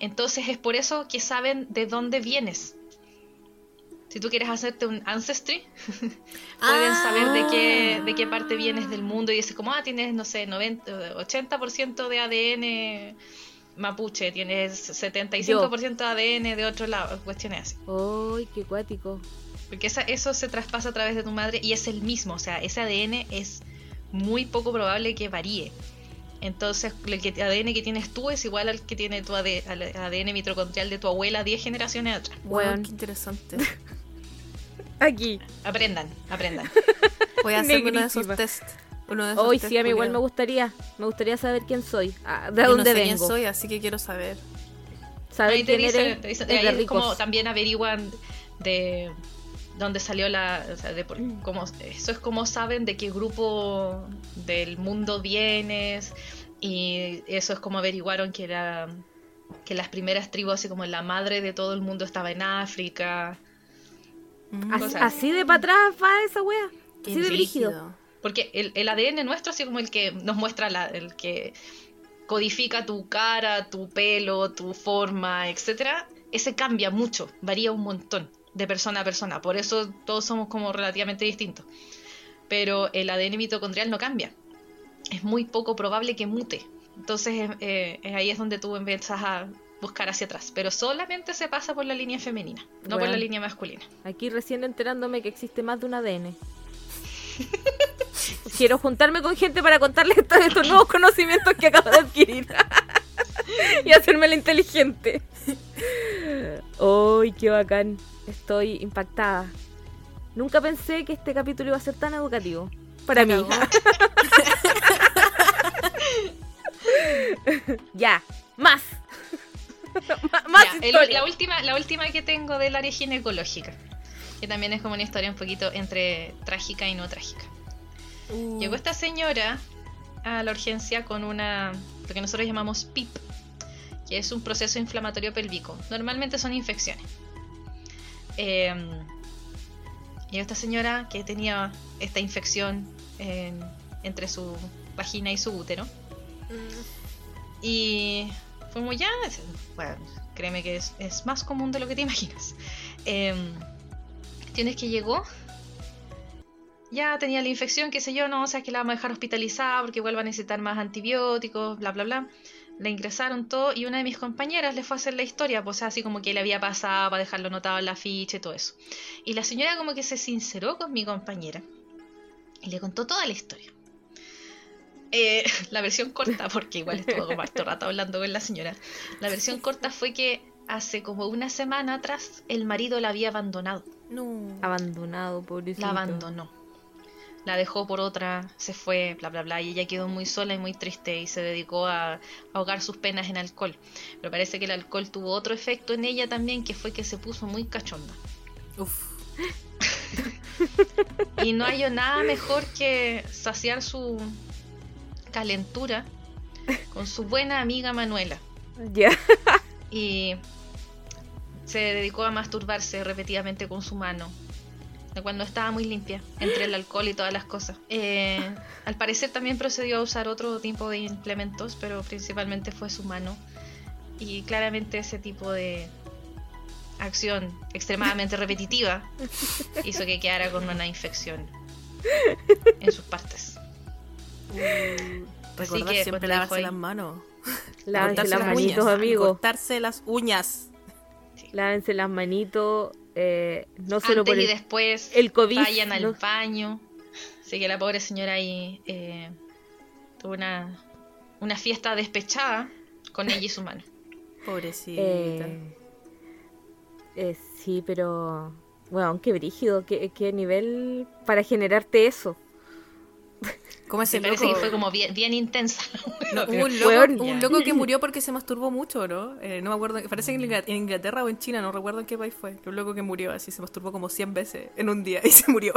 Entonces es por eso que saben de dónde vienes. Si tú quieres hacerte un ancestry, [LAUGHS] pueden saber de qué, de qué parte vienes del mundo y dices como, ah, tienes, no sé, 90, 80% de ADN mapuche, tienes 75% de ADN de otro lado, cuestiones así. ¡Ay, qué cuático! Porque esa- eso se traspasa a través de tu madre y es el mismo, o sea, ese ADN es muy poco probable que varíe. Entonces, el que- ADN que tienes tú es igual al que tiene tu AD al ADN mitocondrial de tu abuela 10 generaciones atrás. Wow, Weón. qué interesante. [LAUGHS] Aquí. Aprendan, aprendan. Voy a hacer uno de esos test. Uno de esos Hoy sí, a mí igual me gustaría. Me gustaría saber quién soy. ah, de Yo dónde no sé quién vengo. soy, así que quiero saber. Saber Ahí te quién dicen, eres te dicen- es ahí como también averiguan de dónde salió la, o sea, de por- Mm. cómo, eso es como saben de qué grupo del mundo vienes y eso es como averiguaron que era que las primeras tribus así como la madre de todo el mundo estaba en África Mm, Así, así de para atrás va esa wea. qué Así de brígido. brígido. Porque el, el ADN nuestro así como el que nos muestra la, el que codifica tu cara, tu pelo, tu forma, etcétera, ese cambia mucho, varía un montón de persona a persona. Por eso todos somos como relativamente distintos. Pero el ADN mitocondrial no cambia. Es muy poco probable que mute. Entonces eh, eh, ahí es donde tú empiezas a buscar hacia atrás. Pero solamente se pasa por la línea femenina, no por la línea masculina. Aquí recién enterándome que existe más de un ADN. [LAUGHS] Quiero juntarme con gente para contarles [LAUGHS] estos, estos nuevos conocimientos que acabo de adquirir. [LAUGHS] y hacerme la inteligente. ¡Ay, qué bacán! Estoy impactada. Nunca pensé que este capítulo iba a ser tan educativo. Para mí. [LAUGHS] ya, más. Más Ya, el- historia. la, última, la última que tengo del área ginecológica, que también es como una historia un poquito entre trágica y no trágica. Uh, Llegó esta señora a la urgencia con una, lo que nosotros llamamos PIP, que es un proceso inflamatorio pélvico. Normalmente son infecciones. Eh, llegó esta señora que tenía esta infección en- entre su vagina y su útero. Y fue muy ya. Bueno, créeme que es, es más común de lo que te imaginas. Eh, tienes que llegó. Ya tenía la infección, qué sé yo, no, o sea que la vamos a dejar hospitalizada porque igual va a necesitar más antibióticos, bla, bla, bla. La ingresaron todo y una de mis compañeras le fue a hacer la historia, pues así como que le había pasado para dejarlo anotado en la ficha y todo eso. Y la señora como que se sinceró con mi compañera y le contó toda la historia. Eh, [LAUGHS] la versión corta, porque igual estuvo como harto rato hablando con la señora. La versión corta fue que hace como una semana atrás el marido la había abandonado. No. Abandonado, pobrecito. La abandonó. La dejó por otra, se fue, bla, bla, bla. Y ella quedó muy sola y muy triste y se dedicó a ahogar sus penas en alcohol. Pero parece que el alcohol tuvo otro efecto en ella también, que fue que se puso muy cachonda. Uf. [LAUGHS] Y no hay nada mejor que saciar su calentura con su buena amiga Manuela. Ya. Y se dedicó a masturbarse repetidamente con su mano, de cuando estaba muy limpia, entre el alcohol y todas las cosas. Eh, al parecer también procedió a usar otro tipo de implementos, pero principalmente fue su mano. Y claramente ese tipo de acción extremadamente [LAUGHS] repetitiva hizo que quedara con una infección en sus partes. Recordar que, siempre pues, la lavarse ahí. las manos. [LAUGHS] Lávense Cortarse las las manitos, amigos. Cortarse las uñas. Lávense las manitos. Eh, no solo Antes por y el, después el COVID. vayan al no- baño. Así que la pobre señora ahí eh, tuvo una, una fiesta despechada con ella y su mano. [LAUGHS] Pobrecita. Eh, eh, sí, pero. Bueno, qué brígido, qué, qué nivel para generarte eso. ¿Cómo ese Me parece loco? que fue como bien, bien intensa. [LAUGHS] No, un, loco, un loco que murió porque se masturbó mucho, ¿no? Eh, no me acuerdo, parece que en Ingla- en Inglaterra o en China, no recuerdo en qué país fue. Que un loco que murió así, se masturbó como 100 veces en un día y [LAUGHS] se murió.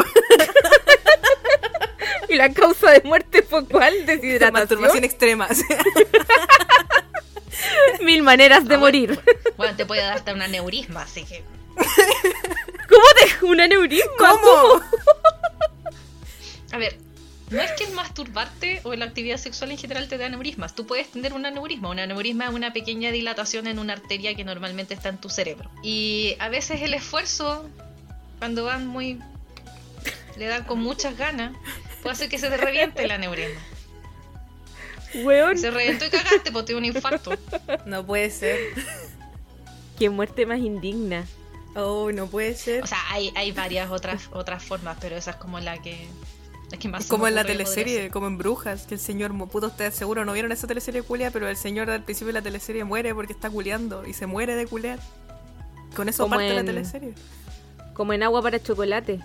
¿Y la causa de muerte fue cuál? [LAUGHS] Masturbación Deshidratación. extrema. así. Mil maneras de Ah, bueno, morir. Bueno, te puede dar hasta un aneurisma, así que. ¿Cómo te un aneurisma? ¿Cómo? A ver, no es que el masturbarte o la actividad sexual en general te dé aneurismas. Tú puedes tener un aneurisma. Un aneurisma es una pequeña dilatación en una arteria que normalmente está en tu cerebro. Y a veces el esfuerzo, cuando van muy. le dan con muchas ganas, puede hacer que se te reviente el aneurisma. Weón, se reventó y cagaste, te dio un infarto. No puede ser. qué muerte más indigna. Oh, no puede ser. O sea, hay, hay varias otras, otras formas, pero esa es como la que. Que más Es me como en la que teleserie, ser. como en Brujas, que el señor, mu- puto, ustedes seguro no vieron esa teleserie culia, pero el señor al principio de la teleserie muere porque está culeando y se muere de culear. Con eso Como parte la en- teleserie. Como en agua para chocolate.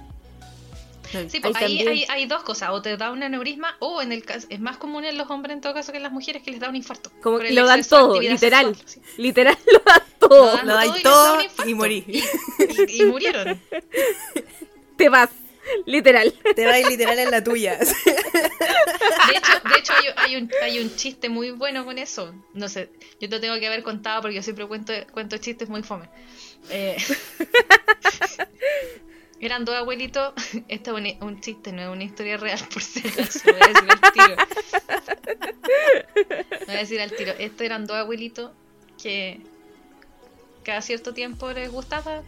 Sí, pues ahí hay, hay dos cosas, o te da un aneurisma, o en el caso, es más común en los hombres en todo caso que en las mujeres que les da un infarto. Como que lo dan todo, literal. sexual, sí. Literal [LAUGHS] lo dan todo. dan Lo dais todo y todo morí. Y, y murieron. [LAUGHS] Te vas. [LAUGHS] Literal. Te va literal en la tuya. [LAUGHS] De hecho, de hecho hay, hay un, hay un chiste muy bueno con eso. No sé, yo te tengo que haber contado porque yo siempre cuento, cuento chistes muy fome. Eh, [LAUGHS] eran dos abuelitos. Esto es un, un chiste, no es una historia real, por si acaso. Lo voy a decir al tiro. Lo voy a decir al tiro. Estos eran dos abuelitos que cada cierto tiempo les gustaba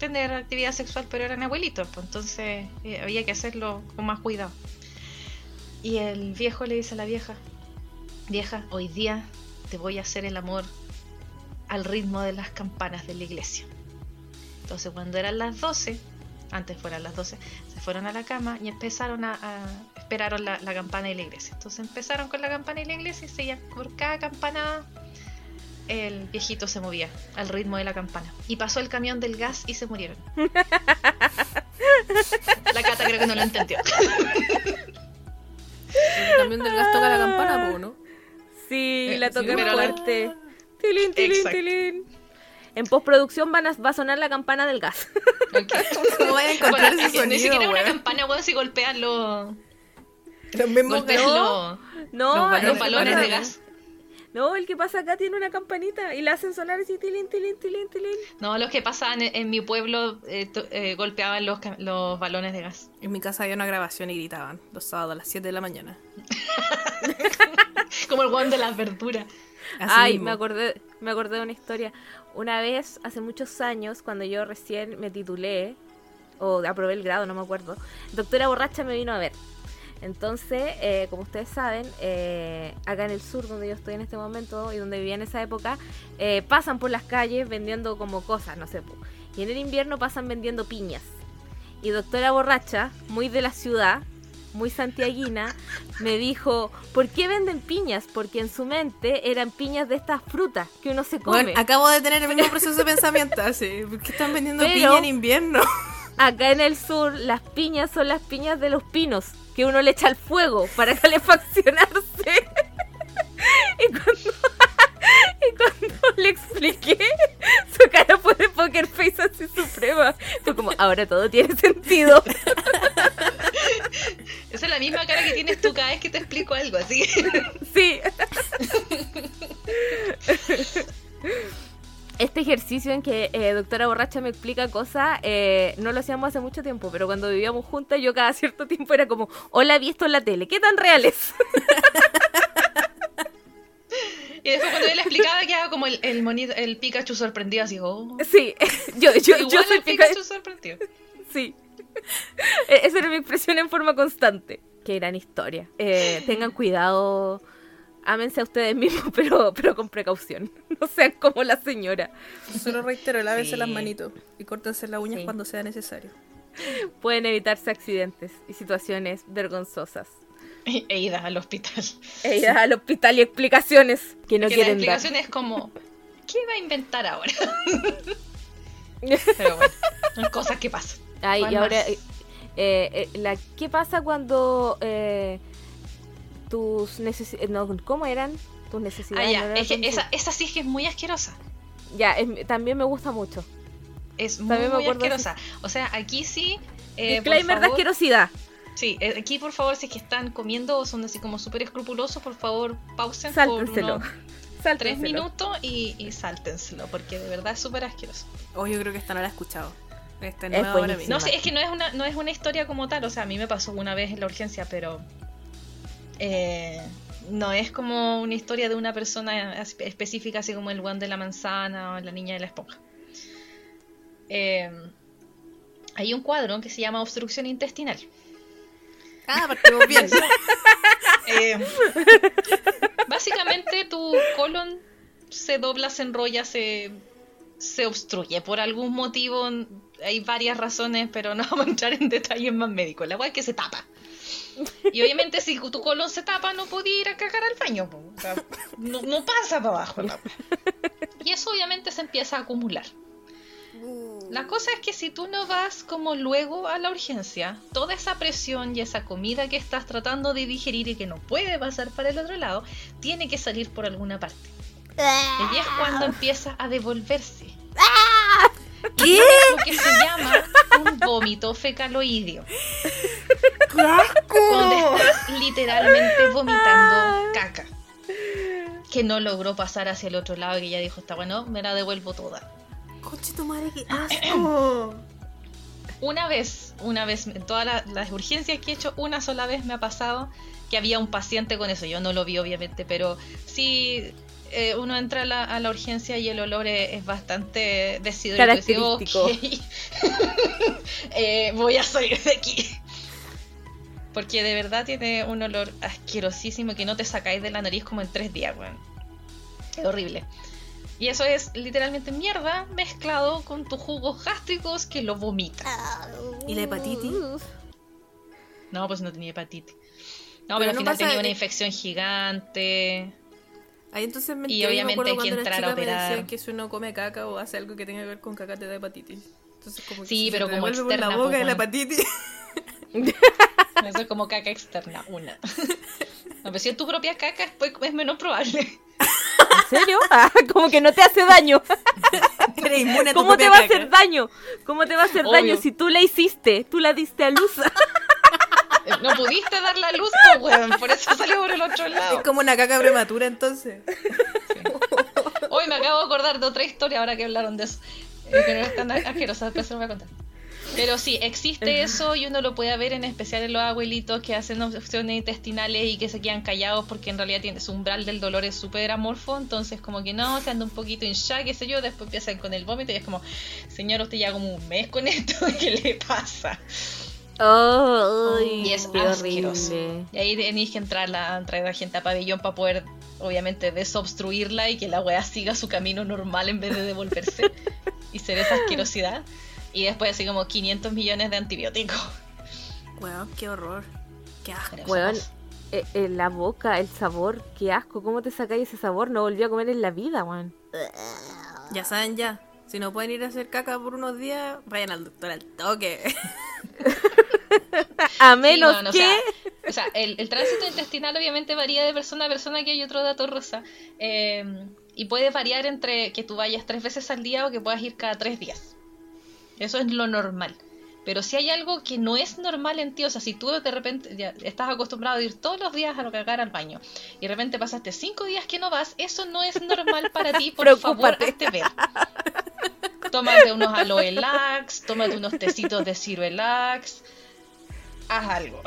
tener actividad sexual, pero eran abuelitos, pues entonces eh, había que hacerlo con más cuidado. Y el viejo le dice a la vieja, vieja, hoy día te voy a hacer el amor al ritmo de las campanas de la iglesia. Entonces cuando eran las 12, antes fueran las 12, se fueron a la cama y empezaron a, a- esperaron la, campana de la iglesia. Entonces empezaron con la campana de la iglesia y seguían por cada campanada el viejito se movía al ritmo de la campana. Y pasó el camión del gas y se murieron. [LAUGHS] La cata creo que no lo entendió. También del gas toca la campana, ¿no? Sí, Eh, la sí, tocan pero la- fuerte. Tilín, tilín, Exacto. tilín. En postproducción van a, va a sonar la campana del gas. [LAUGHS] ¿Cómo vaya a encontrar Bueno, ese ni sonido, siquiera una campana, weón, si golpean los, Los mismos golpean no. los, No, Los balones los el- balones de gas. No, el que pasa acá tiene una campanita y la hacen sonar así, tilín, tilín, tilín, tilín. No, los que pasaban en, en mi pueblo eh, to- eh, golpeaban los, los balones de gas. En mi casa había una grabación y gritaban los sábados a las 7 de la mañana. [LAUGHS] Como el guan de las verduras. Así Ay, mismo. me acordé, me acordé de una historia. Una vez, hace muchos años, cuando yo recién me titulé, o aprobé el grado, no me acuerdo, doctora borracha me vino a ver. Entonces, eh, como ustedes saben, eh, acá en el sur, donde yo estoy en este momento y donde vivía en esa época, eh, pasan por las calles vendiendo como cosas, no sé. Y en el invierno pasan vendiendo piñas. Y doctora borracha, muy de la ciudad, muy santiaguina, me dijo, ¿por qué venden piñas? Porque en su mente eran piñas de estas frutas que uno se come. Bueno, acabo de tener el mismo proceso de pensamiento. Así, ¿por qué están vendiendo [LAUGHS] Pero- piña en invierno? Acá en el sur, las piñas son las piñas de los pinos que uno le echa al fuego para calefaccionarse. [LAUGHS] y, cuando, [LAUGHS] y cuando le expliqué, su cara fue de poker face así suprema. Fue como, ahora todo tiene sentido. [LAUGHS] Esa es la misma cara que tienes tú cada vez que te explico algo, así. Sí. Este ejercicio en que eh, doctora borracha me explica cosas, eh, no lo hacíamos hace mucho tiempo, pero cuando vivíamos juntas yo cada cierto tiempo era como, hola, vi esto en la tele, ¿qué tan real es? [LAUGHS] Y después cuando yo le explicaba quedaba como el, el monito, el Pikachu sorprendido, así, oh. Sí, [LAUGHS] yo, yo, yo Igual soy el Pikachu sorprendido. Sí. [LAUGHS] E- Esa era mi expresión en forma constante. Qué gran historia. Eh, tengan cuidado. Ámense a ustedes mismos, [LAUGHS] pero, pero con precaución. [LAUGHS] No sean como la señora. Solo reitero, lávense Sí. las manitos y córtense las uñas Sí. cuando sea necesario. Pueden evitarse accidentes y situaciones vergonzosas. E ida al hospital. Ella al hospital y explicaciones que no que la quieren dar. explicación es como, ¿qué va a inventar ahora? [LAUGHS] Pero bueno, son cosas que pasan. Ay, ¿Cuál y ahora, eh, eh, la, ¿qué pasa cuando eh, tus necesidades, no, ¿cómo eran tus Ah, necesidades? ya, no es que esa, esa sí es que es muy asquerosa. Ya, es- también me gusta mucho. Es muy, También muy de asquerosa. O sea, aquí sí. eh, Disclaimer de favor- asquerosidad. Sí, eh, aquí por favor, si es que están comiendo o son así como súper escrupulosos, por favor, pausen Sáltenselo. por unos [LAUGHS] tres minutos y, y sáltenselo, porque de verdad es súper asqueroso. Oh, yo creo que esta no la he escuchado. Esta Es es mí. buenísima. No sé, es que no es una, no es una historia como tal, o sea, a mí me pasó una vez en la urgencia, pero eh, no es como una historia de una persona espe- específica, así como el guan de la manzana o la niña de la esponja. Eh, hay un cuadro que se llama obstrucción intestinal. Ah, partimos bien. [LAUGHS] Eh, básicamente tu colon se dobla, se enrolla, se, se obstruye por algún motivo. Hay varias razones, pero no [LAUGHS] vamos a entrar en detalles más médicos. La cual es que se tapa. [LAUGHS] Y obviamente si tu colon se tapa no podía ir a cagar al baño. po. O sea, no, no pasa para abajo. la. Y eso obviamente se empieza a acumular. La cosa es que si tú no vas como luego a la urgencia, toda esa presión y esa comida que estás tratando de digerir y que no puede pasar para el otro lado, tiene que salir por alguna parte. Y es cuando empieza a devolverse. ¿Qué? Lo que se llama un vómito fecaloideo. Donde estás literalmente vomitando caca. Que no logró pasar hacia el otro lado y que ya dijo, está bueno, me la devuelvo toda. Conche tu madre, qué asco. [CLEARS THROAT] Una vez, una vez, en todas la- las urgencias que he hecho, una sola vez me ha pasado que había un paciente con eso. Yo no lo vi, obviamente, pero sí, eh, uno entra a la, a la urgencia y el olor es, es bastante decidido. Característico. [LAUGHS] Eh, voy a salir de aquí. Porque de verdad tiene un olor asquerosísimo que no te sacáis de la nariz como en tres días, weón. Es horrible. Y eso es literalmente mierda mezclado con tus jugos gástricos que lo vomitas. ¿Y la hepatitis? No, pues no tenía hepatitis. No, Pero pero, al no final pasa- tenía una infección gigante. Ahí entonces me Y obviamente me hay que entrar a me operar. que si uno come caca o hace algo que tenga que ver con caca te da hepatitis. Entonces como que Sí, si pero como devuelve por externa, la boca pues, de la hepatitis. [LAUGHS] [LAUGHS] Eso es como caca externa, una. No, pero si es tu propia caca, es, pues- es menos probable. ¿En serio? Ah, como que no te hace daño. Eres inmune a tu ¿Cómo te va a hacer daño? ¿Cómo te va a hacer Obvio. daño si tú la hiciste? Tú la diste a luz. [LAUGHS] No pudiste dar la luz, pues, weón. Por eso salió por el otro lado. Es como una caca prematura entonces. Hoy me acabo de acordar de otra historia ahora que hablaron de eso. Eh, que no es tan asquerosa, después se lo voy a contar. Pero sí, existe eso y uno lo puede ver en especial en los abuelitos que hacen obstrucciones intestinales y que se quedan callados porque en realidad tiene, su umbral del dolor es súper amorfo, entonces como que no, se anda un poquito en shock, qué sé yo, después empiezan con el vómito y es como, señor, usted ya como un mes con esto, [LAUGHS] ¿qué le pasa? Ay, Y es qué asqueroso. horrible. Y ahí tenéis que entrar a traer a gente a pabellón para poder, obviamente, desobstruirla y que la wea siga su camino normal en vez de devolverse [LAUGHS] y ser esa asquerosidad. Y después así como 500 millones de antibióticos. Weón, qué horror. Qué asco. Weón, eh, eh, la boca, el sabor, qué asco. ¿Cómo te sacáis ese sabor? No volví a comer en la vida, weón. Ya saben ya. Si no pueden ir a hacer caca por unos días, vayan al doctor al toque. [LAUGHS] [LAUGHS] A Sí, menos weón, o que... sea, o sea, el, el tránsito intestinal obviamente varía de persona a persona, que hay otro dato rosa. Eh, y puede variar entre que tú vayas tres veces al día o que puedas ir cada tres días. Eso es lo normal. Pero si hay algo que no es normal en ti, o sea, si tú de repente ya estás acostumbrado a ir todos los días a cagar al baño y de repente pasaste cinco días que no vas, eso no es normal para ti, [LAUGHS] por favor, hazte ver. Tómate unos aloe lax, tómate unos tecitos de ciruelax, haz algo.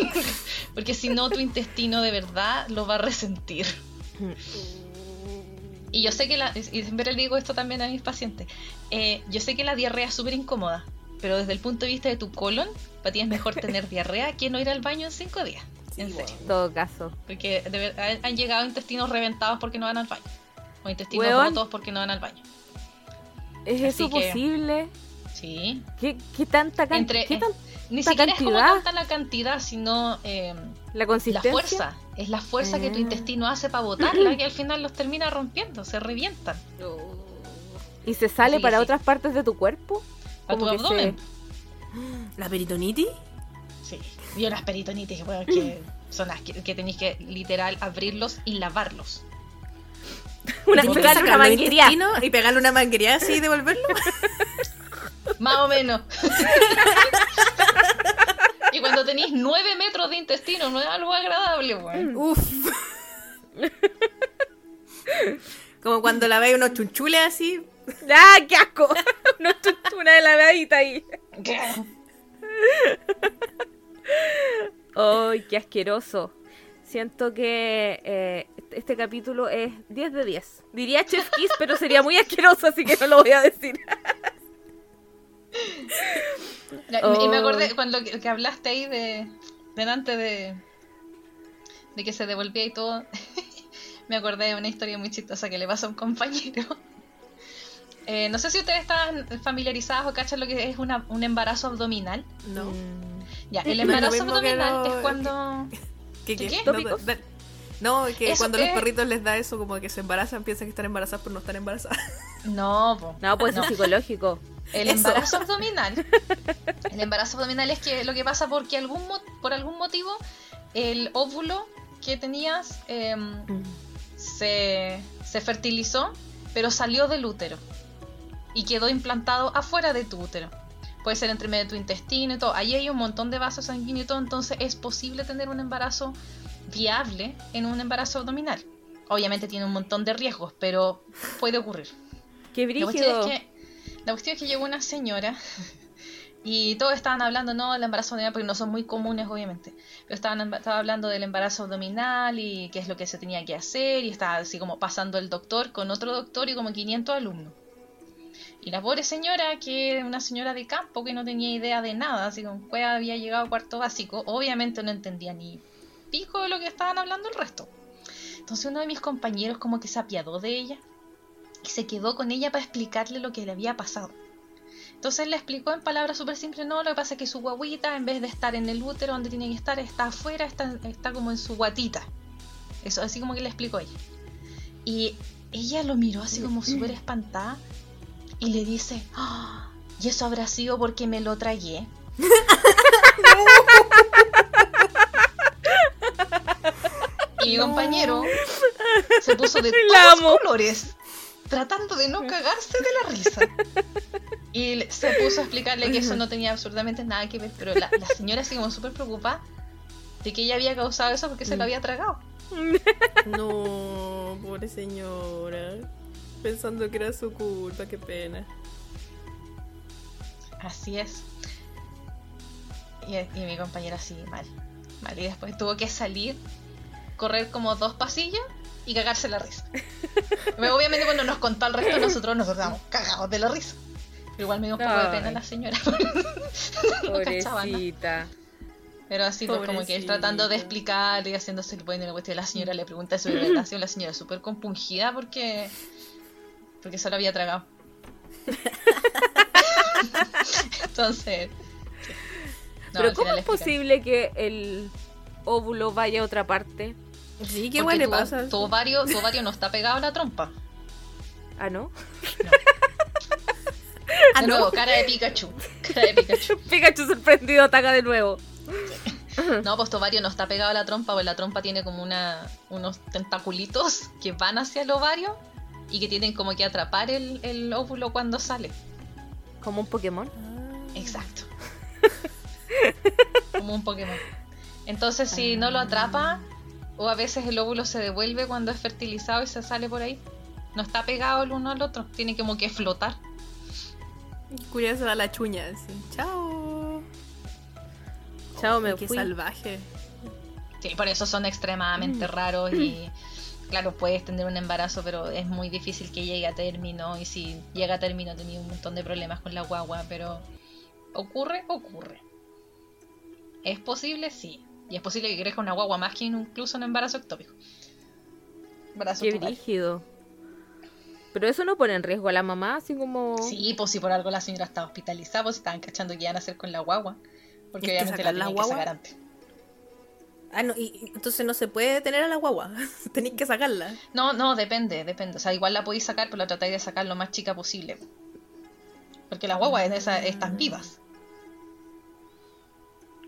[LAUGHS] Porque si no, tu intestino de verdad lo va a resentir. Y yo sé que la, y siempre le digo esto también a mis pacientes, eh, yo sé que la diarrea es súper incómoda, pero desde el punto de vista de tu colon, para ti es mejor [LAUGHS] tener diarrea que no ir al baño en cinco días. en serio. En todo caso. Porque de ver- han- han llegado intestinos reventados porque no van al baño. O intestinos rotos porque no van al baño. ¿Es Así eso que- posible? Sí. ¿Qué, qué tanta Entre, cantidad? ¿Qué eh, tan- ni siquiera es como cantidad? tanta la cantidad, sino eh, La La consistencia. fuerza, es la fuerza que tu Ah. intestino hace para botarla [CLEARS THROAT] y al final los termina rompiendo, se revientan. Y se sale que para sí. otras partes de tu cuerpo. A tu Como que abdomen. ¿La peritonitis? Sí. Y unas peritonitis, weón, que [CLEARS THROAT] son las que, que tenéis que literal abrirlos y lavarlos. Una, ¿Tenés que pegarle una manguería. intestino Y pegarle una manguería así y devolverlo. [LAUGHS] Más o menos. [LAUGHS] y cuando tenéis 9 metros de intestino, no es algo agradable, weón. Uf. Como cuando la veis unos chunchules así. ¡Ah, qué asco! [LAUGHS] una, una de la vedita ahí. [LAUGHS] ¡Ay, qué asqueroso! Siento que eh, este capítulo es 10 de 10. Diría Chef Kiss, pero sería muy asqueroso, así que no lo voy a decir. Y me Oh. acordé cuando que, que hablaste ahí de. delante de. de que se devolvía y todo. [LAUGHS] me acordé de una historia muy chistosa que le pasó a un compañero. [LAUGHS] Eh, no sé si ustedes están familiarizados o cachan lo que es una- un embarazo abdominal. No. Mm, Ya, el embarazo abdominal es cuando. ¿Qué, ¿Qué, qué? No, que Eso cuando los perritos les da eso, como que se embarazan, piensan que están embarazadas, pero no están embarazadas. No, po. No, pues No. es psicológico. El Eso. embarazo abdominal. [LAUGHS] El embarazo abdominal es que lo que pasa porque algún por algún motivo el óvulo que tenías em, se, se fertilizó, pero salió del útero y quedó implantado afuera de tu útero. Puede ser entre medio de tu intestino y todo. Ahí hay un montón de vasos sanguíneos y todo, entonces es posible tener un embarazo viable en un embarazo abdominal. Obviamente tiene un montón de riesgos, pero puede ocurrir. ¡Qué brígido! es que, la cuestión es que llegó una señora y todos estaban hablando, no, del embarazo abdominal, porque no son muy comunes, obviamente. Pero estaban estaba hablando del embarazo abdominal y qué es lo que se tenía que hacer, y estaba así como pasando el doctor con otro doctor y como 500 alumnos. Y la pobre señora, que era una señora de campo que no tenía idea de nada, así con había llegado a cuarto básico, obviamente no entendía ni pico de lo que estaban hablando el resto. Entonces uno de mis compañeros como que se apiadó de ella y se quedó con ella para explicarle lo que le había pasado. Entonces le explicó en palabras súper simples, no, lo que pasa es que su guaguita, en vez de estar en el útero donde tiene que estar, está afuera, está, está como en su guatita. Eso, así como que le explicó ella. Y ella lo miró así como súper espantada y le dice, "Ah, y eso habrá sido porque me lo tragué. [LAUGHS] y mi compañero se puso de [LAUGHS] todos amo. colores, tratando de no cagarse de la risa. Y se puso a explicarle que eso no tenía absolutamente nada que ver, pero la, la señora así como súper preocupada de que ella había causado eso porque se lo había tragado. [LAUGHS] No, pobre señora. Pensando que era su culpa, qué pena. Así es. Y, y mi compañera así, mal. Mal. Y después tuvo que salir, correr como dos pasillos y cagarse la risa. Obviamente cuando nos contó el resto, nosotros nos quedamos cagados de la risa. Pero igual me dio un poco de pena la señora. [LAUGHS] Pero así, pues como que él tratando de explicar y haciéndose el bueno la cuestión, la señora le pregunta la relación, la señora súper compungida porque porque se lo había tragado. [LAUGHS] Entonces. No, Pero ¿cómo es posible que el óvulo vaya a otra parte? Sí, qué le tu- pasa. Tu ovario, tu ovario no está pegado a la trompa. Ah, ¿no? [LAUGHS] Ah, no. nuevo, cara de Pikachu. Cara de Pikachu. [LAUGHS] Pikachu sorprendido ataca de nuevo. [LAUGHS] No, pues tu ovario no está pegado a la trompa, pues la trompa tiene como una, unos tentaculitos que van hacia el ovario y que tienen como que atrapar el, el óvulo cuando sale. Como un Pokémon. Exacto. Como un Pokémon. Entonces, si no lo atrapa, o a veces el óvulo se devuelve cuando es fertilizado y se sale por ahí, no está pegado el uno al otro, tiene como que flotar. Curia se da la chuña, así. Chao. Chao, me Qué fui. salvaje. Sí, por eso son extremadamente raros y, claro, puedes tener un embarazo, pero es muy difícil que llegue a término. Y si llega a término, he tenido un montón de problemas con la guagua, pero ocurre, ocurre. ¿Es posible? Sí. Y es posible que crezca una guagua más que incluso un embarazo ectópico. Embarazo Qué brígido. Pero eso no pone en riesgo a la mamá, así como. Sí, pues si por algo la señora estaba hospitalizada, pues estaban cachando que iban a hacer con la guagua. Porque ¿Y es que obviamente la la tenían que sacar antes. Ah, no, y, entonces no se puede tener a la guagua. [LAUGHS] Tenéis que sacarla. No, no, depende, depende. O sea, igual la podéis sacar, pero la tratáis de sacar lo más chica posible. Porque las guaguas esas- están vivas.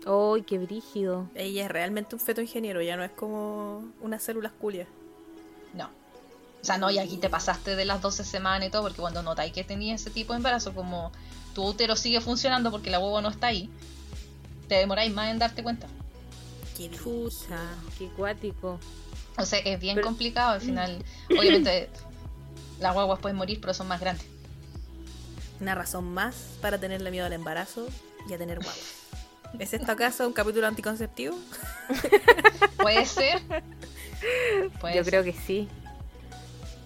¡Ay, qué brígido! Ella es realmente un feto ingeniero, ya no es como unas células culias. No. O sea, no, y aquí te pasaste de las 12 semanas y todo, porque cuando notáis que tenía ese tipo de embarazo, como tu útero sigue funcionando porque la huevo no está ahí, te demoráis más en darte cuenta. Qué Chucha, qué cuático. O sea, es bien Pero- complicado al final. [CLEARS THROAT] Obviamente, las guaguas pueden morir, pero son más grandes. Una razón más para tenerle miedo al embarazo y a tener guaguas. ¿Es esto acaso un capítulo anticonceptivo? [LAUGHS] Puede ser. Puede Yo ser. creo que sí.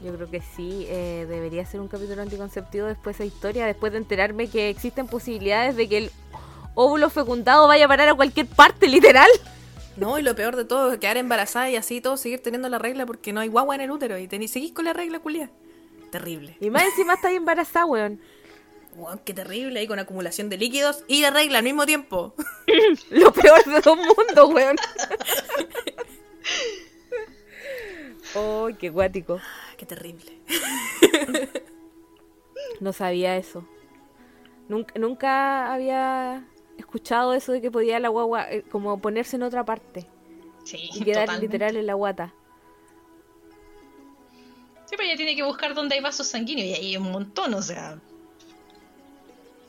Yo creo que sí. eh, debería ser un capítulo anticonceptivo después de esa historia, después de enterarme que existen posibilidades de que el óvulo fecundado vaya a parar a cualquier parte, literal. No, y lo peor de todo es quedar embarazada y así todo seguir teniendo la regla porque no hay guagua en el útero y seguís con la regla culia. Terrible. Y más encima está ahí embarazada, weón. Wow, qué terrible ahí con acumulación de líquidos y de regla al mismo tiempo. [LAUGHS] Lo peor de todo el mundo, weón. Oh, qué cuático. qué terrible. No sabía eso. Nunca, nunca había escuchado eso de que podía la guagua eh, como ponerse en otra parte Sí, y quedar totalmente. literal en la guata. Sí, pero ella tiene que buscar dónde hay vasos sanguíneos y ahí hay un montón, o sea.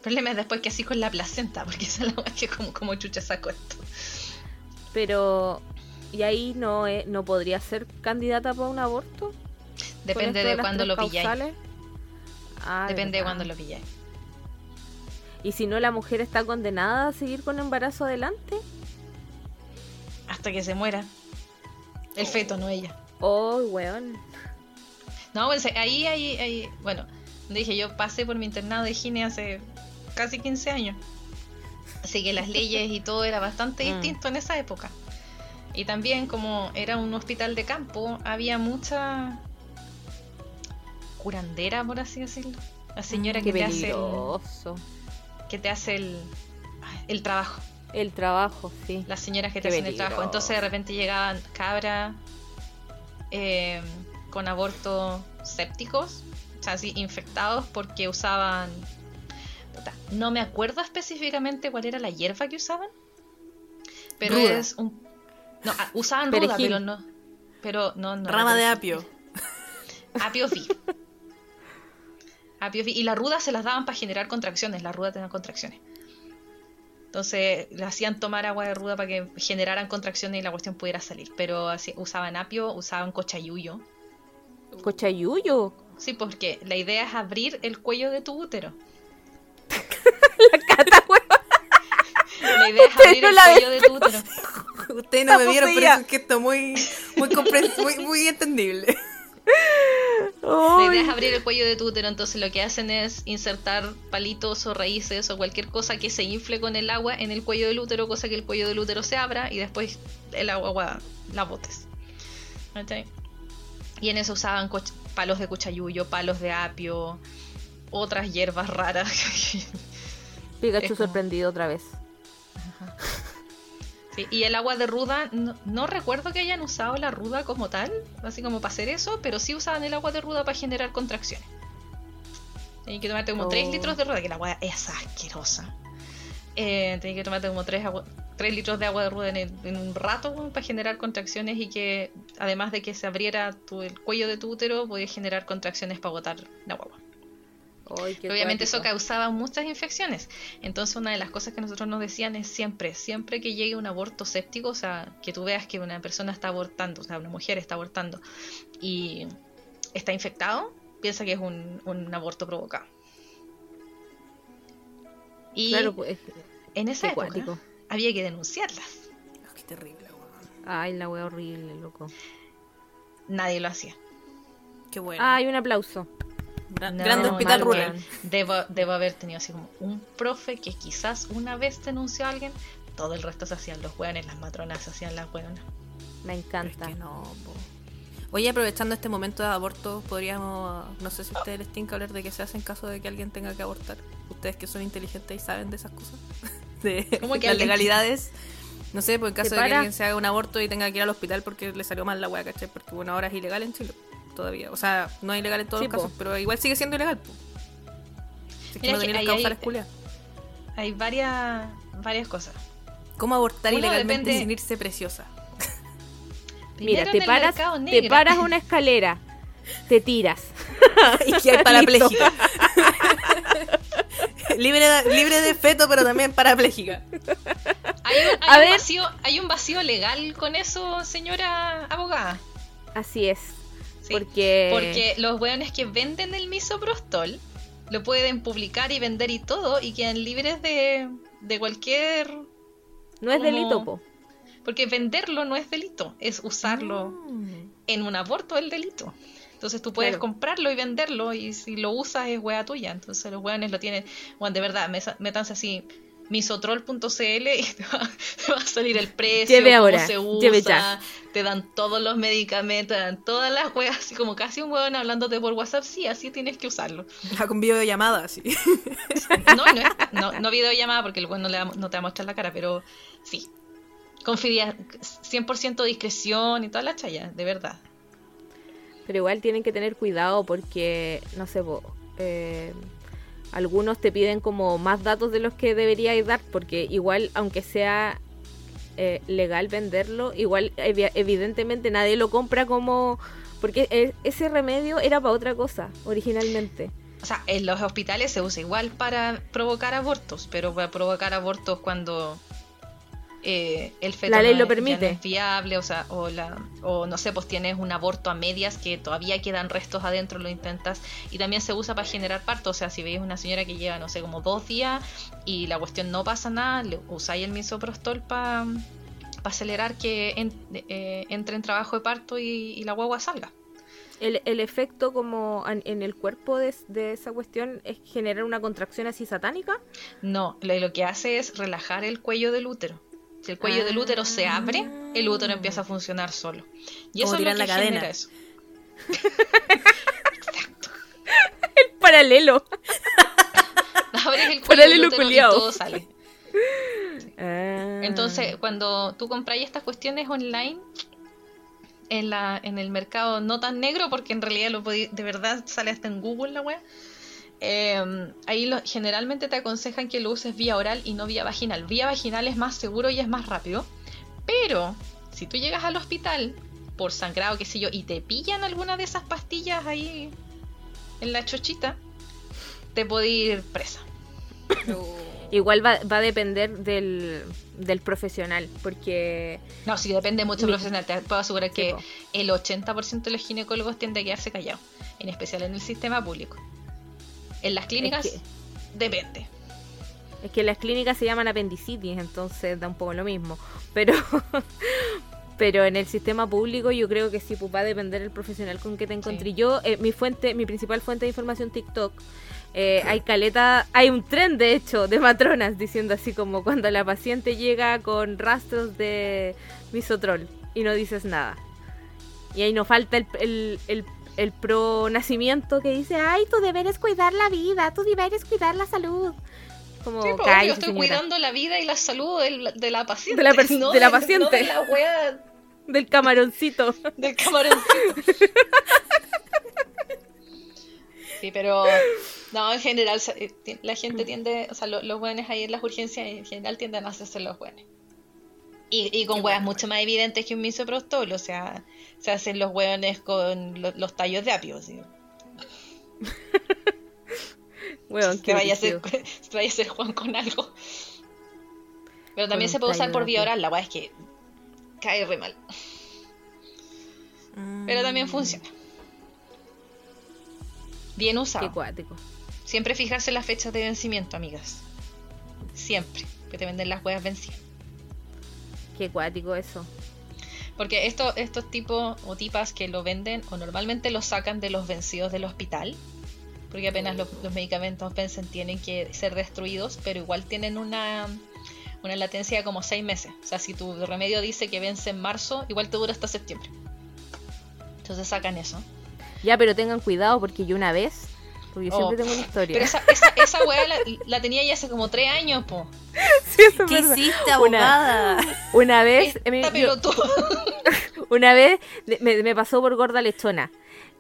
El problema es después que así con la placenta, porque esa es la que como, como chucha saco esto. Pero, ¿y ahí no, eh, no podría ser candidata para un aborto? ¿Con Depende de las cuándo lo pilláis. Ah, Depende de verdad. cuándo lo pilláis. ¿Y si no, la mujer está condenada a seguir con embarazo adelante? Hasta que se muera. El feto, no ella. Oh, weón. No, pues ahí, ahí, ahí. Bueno, dije, yo pasé por mi internado de gine hace casi 15 años. Así que las leyes y todo era bastante [LAUGHS] Mm. distinto en esa época. Y también, como era un hospital de campo, había mucha curandera, por así decirlo. La señora Mm, que te hace el, que te hace el, el trabajo. El trabajo, sí. Las señoras que te Qué hacen el trabajo. Entonces de repente llegaban cabras eh, con abortos sépticos, o sea, así infectados porque usaban... no me acuerdo específicamente cuál era la hierba que usaban, pero Ruda. es un... No, ah, usaban ruda, pero no... Pero no, no. Rama de apio. [LAUGHS] Apio vi. Apio. Y la ruda se las daban para generar contracciones. La ruda tenía contracciones. Entonces le hacían tomar agua de ruda para que generaran contracciones y la cuestión pudiera salir. Pero así, usaban apio, usaban cochayuyo. Cochayuyo. Sí, porque la idea es abrir el cuello de tu útero. Cata. La idea es abrir no el cuello de tu útero. Ustedes no me vieron, pero es que esto muy, muy, muy, muy entendible. La idea es abrir el cuello de tu útero, entonces lo que hacen es insertar palitos o raíces o cualquier cosa que se infle con el agua en el cuello del útero, cosa que el cuello del útero se abra y después el agua la botes. ¿Cachai? Y en eso usaban palos de cuchayuyo, palos de apio, otras hierbas raras. [LAUGHS] Pikachu como- sorprendido otra vez. Sí, y el agua de ruda, no, no recuerdo que hayan usado la ruda como tal, así como para hacer eso, pero sí usaban el agua de ruda para generar contracciones. Tenías que tomarte como Oh. 3 litros de ruda, que la agua es asquerosa. Eh, tenías que tomarte como 3, litros de agua de ruda en, el- en un rato para generar contracciones y que además de que se abriera tu- el cuello de tu útero, podías generar contracciones para botar la guagua. Obviamente eso causaba muchas infecciones. Entonces una de las cosas que nosotros nos decían es siempre, siempre que llegue un aborto séptico, o sea, que tú veas que una persona está abortando, o sea, una mujer está abortando y está infectado, piensa que es un, un aborto provocado. Y Claro, pues. en esa época había que denunciarlas. Oh, qué terrible. Ay, la wea horrible, loco. Nadie lo hacía. Qué bueno. Ay, un aplauso. Gran- No, grande hospital rural. Debo, debo haber tenido así como un profe que quizás una vez denunció a alguien, todo el resto se hacían los hueones, las matronas se hacían las hueonas. Me es encanta. que no, po. Oye, aprovechando este momento de aborto, podríamos, no sé si a ustedes les tienen que hablar de qué se hace en caso de que alguien tenga que abortar. Ustedes que son inteligentes y saben de esas cosas, [LAUGHS] de ¿Cómo que las legalidades. No sé, pues en caso ¿Te de que alguien se haga un aborto y tenga que ir al hospital porque le salió mal la weá, ¿cachai? Porque bueno, ahora es ilegal en Chile todavía. O sea, no es ilegal en todos Sí, los casos, po. pero igual sigue siendo ilegal. po. Si es que Mira, no que hay- causales culiadas. Hay varias, varias cosas. ¿Cómo abortar Uno ilegalmente depende- sin irse preciosa? [LAUGHS] Mira, te paras, te paras una escalera, te tiras. [LAUGHS] y que es parapléjica. [LAUGHS] libre, de, libre de feto, pero también parapléjica. Hay un, hay A un ver. vacío, hay un vacío legal con eso, señora abogada. Así es. Sí, Porque, Porque los weones que venden el misoprostol lo pueden publicar y vender y todo y quedan libres de, de cualquier... no es como- delito, po. Porque venderlo no es delito, es usarlo Mm. en un aborto el delito. Entonces tú puedes Claro. comprarlo y venderlo y si lo usas es wea tuya. Entonces los weones lo tienen, bueno, de verdad, métanse así misotrol.cl [LAUGHS] y te va, te va a salir el precio, Lleve cómo ahora, se usa, lleve ya. Te dan todos los medicamentos, te dan todas las weas, así como casi un weón hablándote por WhatsApp, sí, así tienes que usarlo. Ah, [LAUGHS] con videollamada, sí. No, no, es- no, no videollamada porque el weón no, le va- no te va a mostrar la cara, pero sí. Confía 100% discreción y toda la chaya, de verdad. Pero igual tienen que tener cuidado porque, no sé, po, eh, algunos te piden como más datos de los que deberíais dar, porque igual, aunque sea eh, legal venderlo, igual evi- evidentemente nadie lo compra como... Porque e- ese remedio era para otra cosa, originalmente. O sea, en los hospitales se usa igual para provocar abortos, pero para provocar abortos cuando eh, el feto La ley no lo es- permite. no es viable, o sea, o, la, o no sé, pues tienes un aborto a medias que todavía quedan restos adentro, lo intentas, y también se usa para generar parto, o sea, si veis una señora que lleva, no sé, como dos días y la cuestión no pasa nada, le usáis el misoprostol para acelerar que en- eh, entre en trabajo de parto y, y la guagua salga. El, el efecto como en el cuerpo de, de esa cuestión es generar una contracción así satánica. No, lo, lo que hace es relajar el cuello del útero. Si el cuello del útero se abre, el útero empieza a funcionar solo. Y Como eso es lo tirar que la cadena. genera eso. [LAUGHS] Paralelo. [LAUGHS] Abres el cuello Paralelo del útero y todo sale. [LAUGHS] Ah. Entonces, cuando tú compras estas cuestiones online, en, la, en el mercado no tan negro, porque en realidad lo podí- de verdad sale hasta en Google la web, ahí lo- generalmente te aconsejan que lo uses vía oral y no vía vaginal. Vía vaginal es más seguro y es más rápido, pero si tú llegas al hospital por sangrado, qué sé yo, y te pillan alguna de esas pastillas ahí en la chochita, te puede ir presa. [COUGHS] Igual va, va a depender del, del profesional, porque No, sí, depende mucho del profesional. Te puedo asegurar que el 80% de los ginecólogos tiende a quedarse callados, en especial en el sistema público. En las clínicas, Es que- depende. es que las clínicas se llaman apendicitis, entonces da un poco lo mismo. Pero [LAUGHS] pero en el sistema público yo creo que sí pues, va a depender el profesional con que te encontré. Yo, eh, mi fuente, mi principal fuente de información TikTok, eh, hay caleta, hay un tren de hecho de matronas diciendo así como cuando la paciente llega con rastros de misotrol y no dices nada. Y ahí no falta el, el, el, el pro nacimiento que dice, ay, tu deber es cuidar la vida, tu deber es cuidar la salud. Como, Sí, pues, cállese, yo estoy señora. cuidando la vida y la salud de la paciente. De la [LAUGHS] no de la no paciente. de la wea [LAUGHS] del camaroncito. [LAUGHS] del camaroncito. sí, pero no, en general eh, la gente tiende, o sea, lo- los buenos ahí en las urgencias en general tienden a hacerse los buenos. Y, y con hueas mucho más evidentes que un misoprostol, o sea, se hacen los hueones con lo- los tallos de apio. ¿sí? [LAUGHS] Qué vaya a te vaya a hacer Juan con algo. Pero también se puede usar por vía oral, la weá es que cae re mal. Pero también funciona. Bien Qué usado. cuático. Siempre fijarse las fechas de vencimiento, amigas. Siempre. Que te venden las huevas vencidas. Qué cuático eso. Porque esto, estos tipos o tipas que lo venden o normalmente lo sacan de los vencidos del hospital. Porque apenas los, los medicamentos vencen tienen que ser destruidos, pero igual tienen una, una latencia de como 6 meses. O sea, si tu remedio dice que vence en marzo, igual te dura hasta septiembre. Entonces sacan eso. Ya, pero tengan cuidado porque yo una vez Porque yo Oh, siempre tengo una historia. Pero esa, esa, esa weá la, la tenía ya hace como tres años, po. [LAUGHS] Sí, eso es ¿Qué verdad. hiciste, Una- abogada? Una vez, Esta me- yo- [LAUGHS] una vez me, me pasó por gorda lechona.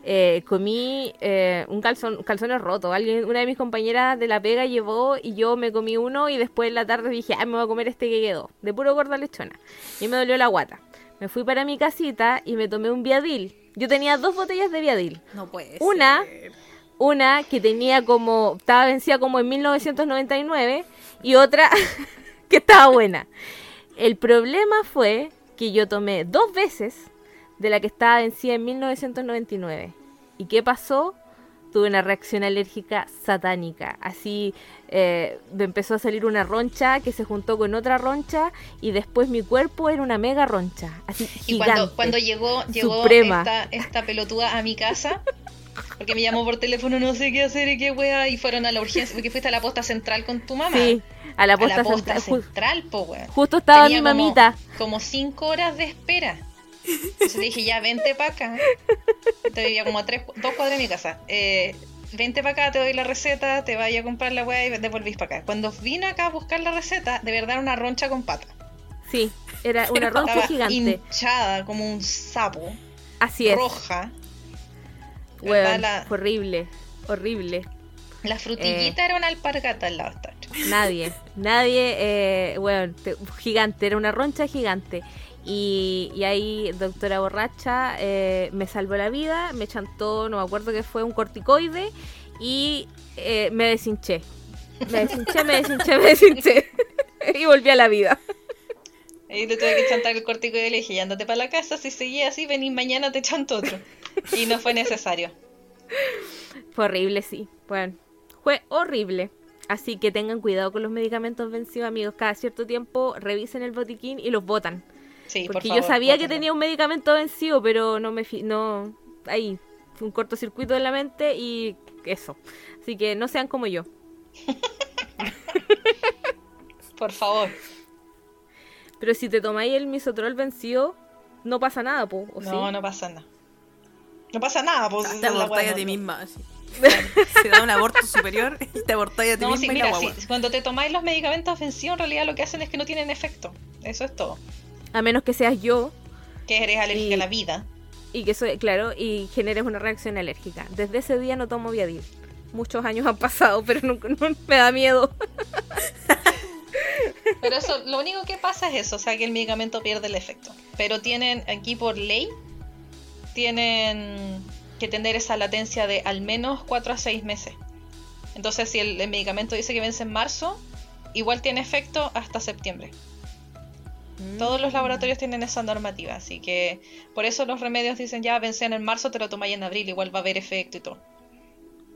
Eh, comí eh, un calzón, calzones rotos. Alguien, una de mis compañeras de la pega llevó y yo me comí uno y después en la tarde dije, ah, me voy a comer este que quedó. De puro gorda lechona. Y me dolió la guata. Me fui para mi casita y me tomé un viadil. Yo tenía dos botellas de viadil. No puede Una- ser. Una que tenía como, estaba vencida como en 1999 y otra [LAUGHS] que estaba buena. El problema fue que yo tomé dos veces de la que estaba vencida en 1999. ¿Y qué pasó? Tuve una reacción alérgica satánica. Así eh, me empezó a salir una roncha que se juntó con otra roncha y después mi cuerpo era una mega roncha. Así Y gigante. cuando, cuando llegó, llegó esta pelotuda a mi casa, [LAUGHS] porque me llamó por teléfono, no sé qué hacer y qué wea, y fueron a la urgencia, porque fuiste a la posta central con tu mamá. Sí, a la a posta, la posta central. Central, po, weón. justo estaba Tenía mi mamita. Como cinco horas de espera. Entonces dije, ya, vente para acá. Te vivía como a tres, dos cuadras de mi casa. Eh, vente para acá, te doy la receta, te vaya a comprar la weá y devolvís para acá. Cuando vino acá a buscar la receta, de verdad era una roncha con pata. Sí, era una roncha gigante. hinchada como un sapo, Así es. roja. Horrible, horrible. La frutillita Eh. era una alpargata al lado esta. Nadie, nadie, eh, weón, te- gigante, era una roncha gigante. Y, y ahí, doctora borracha, eh, me salvó la vida, me chantó, no me acuerdo que fue un corticoide, y eh, me deshinché. Me deshinché, me deshinché, me deshinché. [LAUGHS] y volví a la vida. Ahí le tuve que chantar el cortico y le dije, ya andate para la casa, si seguía así, venís mañana te chanto otro. Y no fue necesario. Fue horrible, sí. Bueno, fue horrible. Así que tengan cuidado con los medicamentos vencidos, amigos. Cada cierto tiempo revisen el botiquín y los botan. Sí, por Porque favor, yo sabía que tenía un medicamento vencido, pero no me fi- no ahí fue un cortocircuito en la mente y eso. Así que no sean como yo. [LAUGHS] Por favor. Pero si te tomáis el misotrol vencido, no pasa nada, po, ¿o No, sí? no pasa nada. No pasa nada, pues. Te esa es la abortáis a ti misma. así. [LAUGHS] Se da un aborto superior y te abortáis a ti No, misma sí, mira, sí, cuando te tomáis los medicamentos vencidos, en realidad lo que hacen es que no tienen efecto. Eso es todo. A menos que seas yo Que eres alérgica Y- a la vida. y que soy, claro, y generes una reacción alérgica. Desde ese día no tomo Viadil. Muchos años han pasado, pero no, [LAUGHS] no- me da miedo. [LAUGHS] Pero eso, lo único que pasa es eso, o sea que el medicamento pierde el efecto. Pero tienen, aquí por ley, tienen que tener esa latencia de al menos 4 a 6 meses. Entonces, si el, el medicamento dice que vence en marzo, igual tiene efecto hasta septiembre. Todos los laboratorios tienen esa normativa, así que por eso los remedios dicen ya vencen en marzo, te lo tomáis en abril, igual va a haber efecto y todo.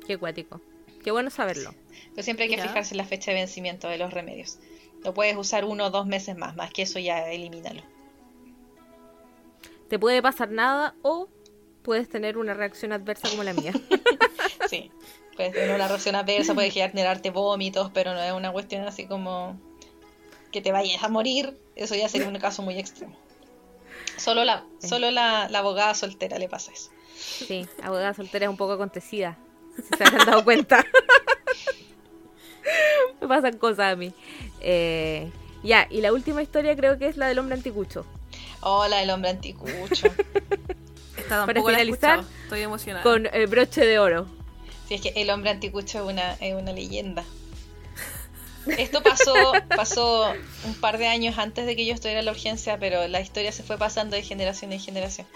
Qué cuático. Qué bueno saberlo. Pero siempre hay que Mira. fijarse en la fecha de vencimiento de los remedios. Lo puedes usar uno o dos meses más, más que eso ya elimínalo. Te puede pasar nada o puedes tener una reacción adversa como la mía. [LAUGHS] Sí, puedes tener una reacción adversa, puede generarte vómitos, pero no es una cuestión así como que te vayas a morir. Eso ya sería un caso muy extremo. Solo la, solo la, la abogada soltera le pasa eso. Sí, abogada soltera es un poco acontecida. Si se han dado cuenta. [LAUGHS] Me pasan cosas a mí. Eh, ya, y la última historia creo que es la del hombre anticucho. Hola, el hombre anticucho. [LAUGHS] Esta Para la finalizar. Estoy emocionada. Con eh, broche de oro. Sí, es que el hombre anticucho es una, es una leyenda. Esto pasó, pasó un par de años antes de que yo estuviera en la urgencia, pero la historia se fue pasando de generación en generación.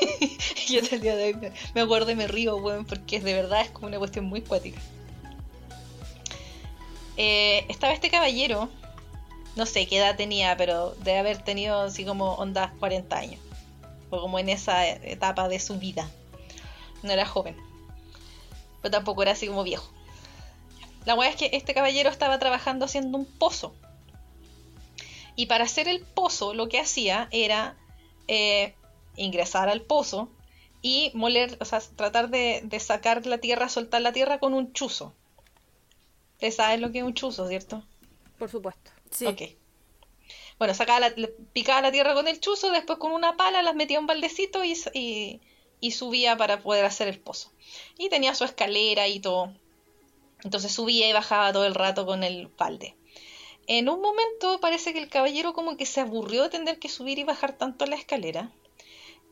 [LAUGHS] yo hasta el día de hoy me, me acuerdo y me río, weón, porque de verdad es como una cuestión muy cuática. Eh, estaba este caballero, no sé qué edad tenía, pero debe haber tenido así como ondas 40 años. O como en esa etapa de su vida. No era joven. Pero tampoco era así como viejo. La weá es que este caballero estaba trabajando haciendo un pozo. Y para hacer el pozo lo que hacía era eh, ingresar al pozo y moler, o sea, tratar de, de sacar la tierra, soltar la tierra con un chuzo. Ustedes saben lo que es un chuzo, ¿cierto? Por supuesto. Sí. Ok. Bueno, sacaba la, picaba la tierra con el chuzo, después con una pala las metía en un baldecito y, y, y subía para poder hacer el pozo. Y tenía su escalera y todo. Entonces subía y bajaba todo el rato con el balde. En un momento parece que el caballero como que se aburrió de tener que subir y bajar tanto la escalera.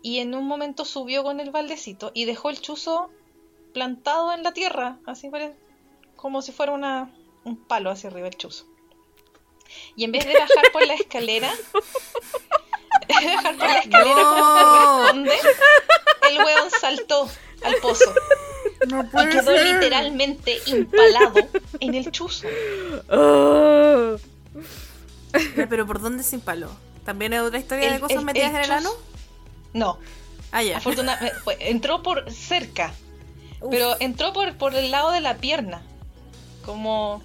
Y en un momento subió con el baldecito y dejó el chuzo plantado en la tierra, así pare- como si fuera una, un palo hacia arriba el chuzo. Y en vez de bajar por la escalera, [LAUGHS] bajar por la escalera como No. corresponde, el weón saltó al pozo No y puede quedó ser. literalmente impalado en el chuzo. Oh. Ya, Pero ¿por dónde se impaló? ¿También hay otra historia El- de cosas el- metidas el en el ano? No, Ah, ya. afortunadamente entró por cerca, Uf. pero entró por, por el lado de la pierna, como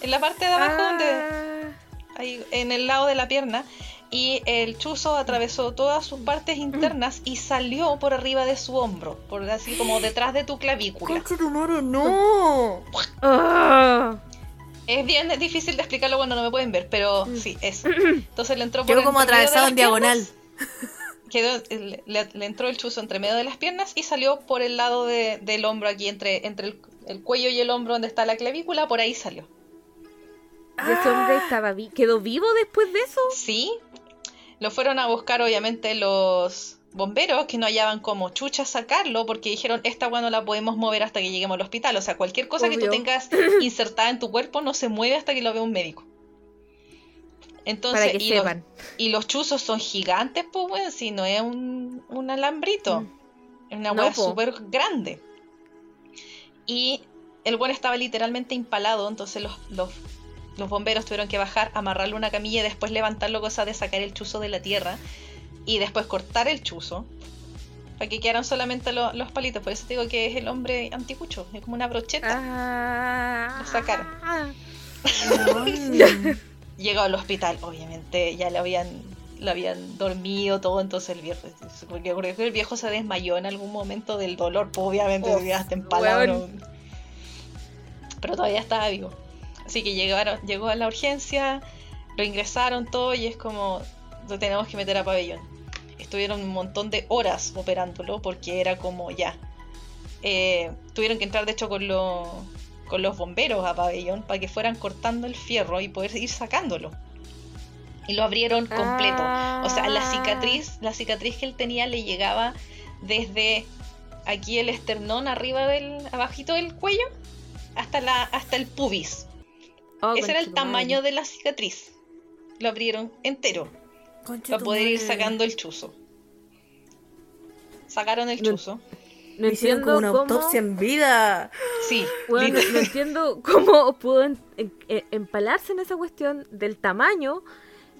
en la parte de abajo donde Ah. ahí, en el lado de la pierna y el chuzo atravesó todas sus partes internas y salió por arriba de su hombro, por así como detrás de tu clavícula. ¡Concha tu madre, no! Ah. Es bien difícil de explicarlo cuando no me pueden ver, pero sí, eso. [CLEARS THROAT] Entonces le entró por Quedó como atravesado en diagonal. piernas, Quedó, le entró el chuzo entre medio de las piernas y salió por el lado de- del hombro aquí, entre, entre el, el cuello y el hombro donde está la clavícula, por ahí salió. ¿Y ese hombre estaba vi- quedó vivo después de eso? Sí, lo fueron a buscar obviamente los bomberos que no hallaban como chucha sacarlo porque dijeron esta agua no la podemos mover hasta que lleguemos al hospital. O sea, cualquier cosa que tú tengas [CLEARS THROAT] insertada en tu cuerpo no se mueve hasta que lo vea un médico. Entonces, Para que y, los, y los chuzos son gigantes, pues bueno, si no es un, un alambrito. Es una No, hueá po. súper grande. Y el buen estaba literalmente impalado, entonces los, los, los bomberos tuvieron que bajar, amarrarle una camilla y después levantarlo, cosa de sacar el chuzo de la tierra y después cortar el chuzo para que quedaran solamente lo- los palitos. Por eso te digo que es el hombre anticucho, es como una brocheta. Ah. Lo sacaron. [LAUGHS] [LAUGHS] Llegó al hospital, obviamente ya lo habían, lo habían dormido todo, entonces el viejo, porque creo que el viejo se desmayó en algún momento del dolor, pues obviamente hasta. Pero todavía estaba vivo. Así que llegaron, llegó a la urgencia, lo ingresaron todo y es como, lo tenemos que meter a pabellón. Estuvieron un montón de horas operándolo porque era como ya. Eh, tuvieron que entrar de hecho con, lo- con los bomberos a pabellón para que fueran cortando el fierro y poder ir sacándolo. Y lo abrieron completo. O sea, la Ah. cicatriz, la cicatriz que él tenía le llegaba desde aquí el esternón arriba del, abajito del cuello, hasta la, hasta el pubis. Oh, Ese era el tamaño de la cicatriz. Lo abrieron entero Concha para poder ir sacando el chuzo. Sacaron el No- chuzo. No Hicieron entiendo como una cómo... autopsia en vida. Sí, Bueno, no, entiendo cómo pudo en- en- en- empalarse en esa cuestión del tamaño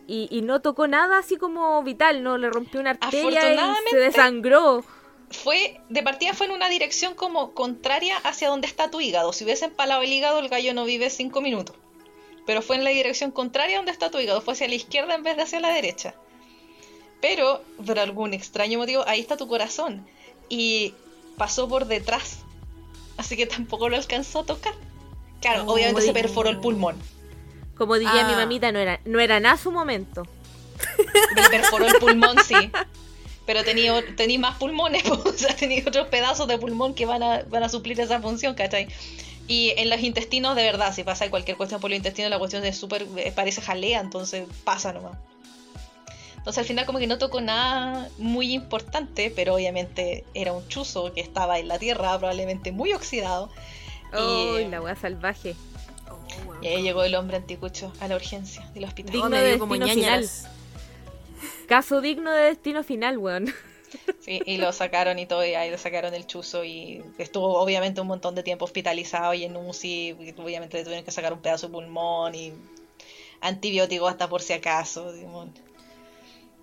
y, y no tocó nada así como vital, no le rompió una arteria y Afortunadamente- se desangró. fue de partida fue en una dirección como contraria hacia donde está tu hígado. Si hubiese empalado el hígado, el gallo no vive cinco minutos. Pero fue en la dirección contraria donde está tu hígado. Fue hacia la izquierda en vez de hacia la derecha. Pero, por algún extraño motivo, ahí está tu corazón. Y pasó por detrás. Así que tampoco lo alcanzó a tocar. Claro, obviamente se perforó el pulmón. Como diría mi Ah. mamita, no era, no era nada su momento. Me perforó el pulmón, sí. Pero tenía, tenía más pulmones, [LAUGHS] o sea, tenía otros pedazos de pulmón que van a, van a suplir esa función, ¿cachai? Y en los intestinos, de verdad, si pasa cualquier cuestión por los intestinos, la cuestión es súper, eh, parece jalea, entonces pasa nomás. Entonces al final como que no tocó nada muy importante, pero obviamente era un chuzo que estaba en la tierra, probablemente muy oxidado. ¡Ay, Y- la wea salvaje! Y ahí llegó el hombre anticucho a la urgencia del hospital. Digno Oh, de como destino ñañaras. Caso digno de destino final, weón. [LAUGHS] Sí, y lo sacaron y todo, y ahí le sacaron el chuzo y estuvo obviamente un montón de tiempo hospitalizado y en UCI, y obviamente le tuvieron que sacar un pedazo de pulmón y antibióticos hasta por si acaso. digamos.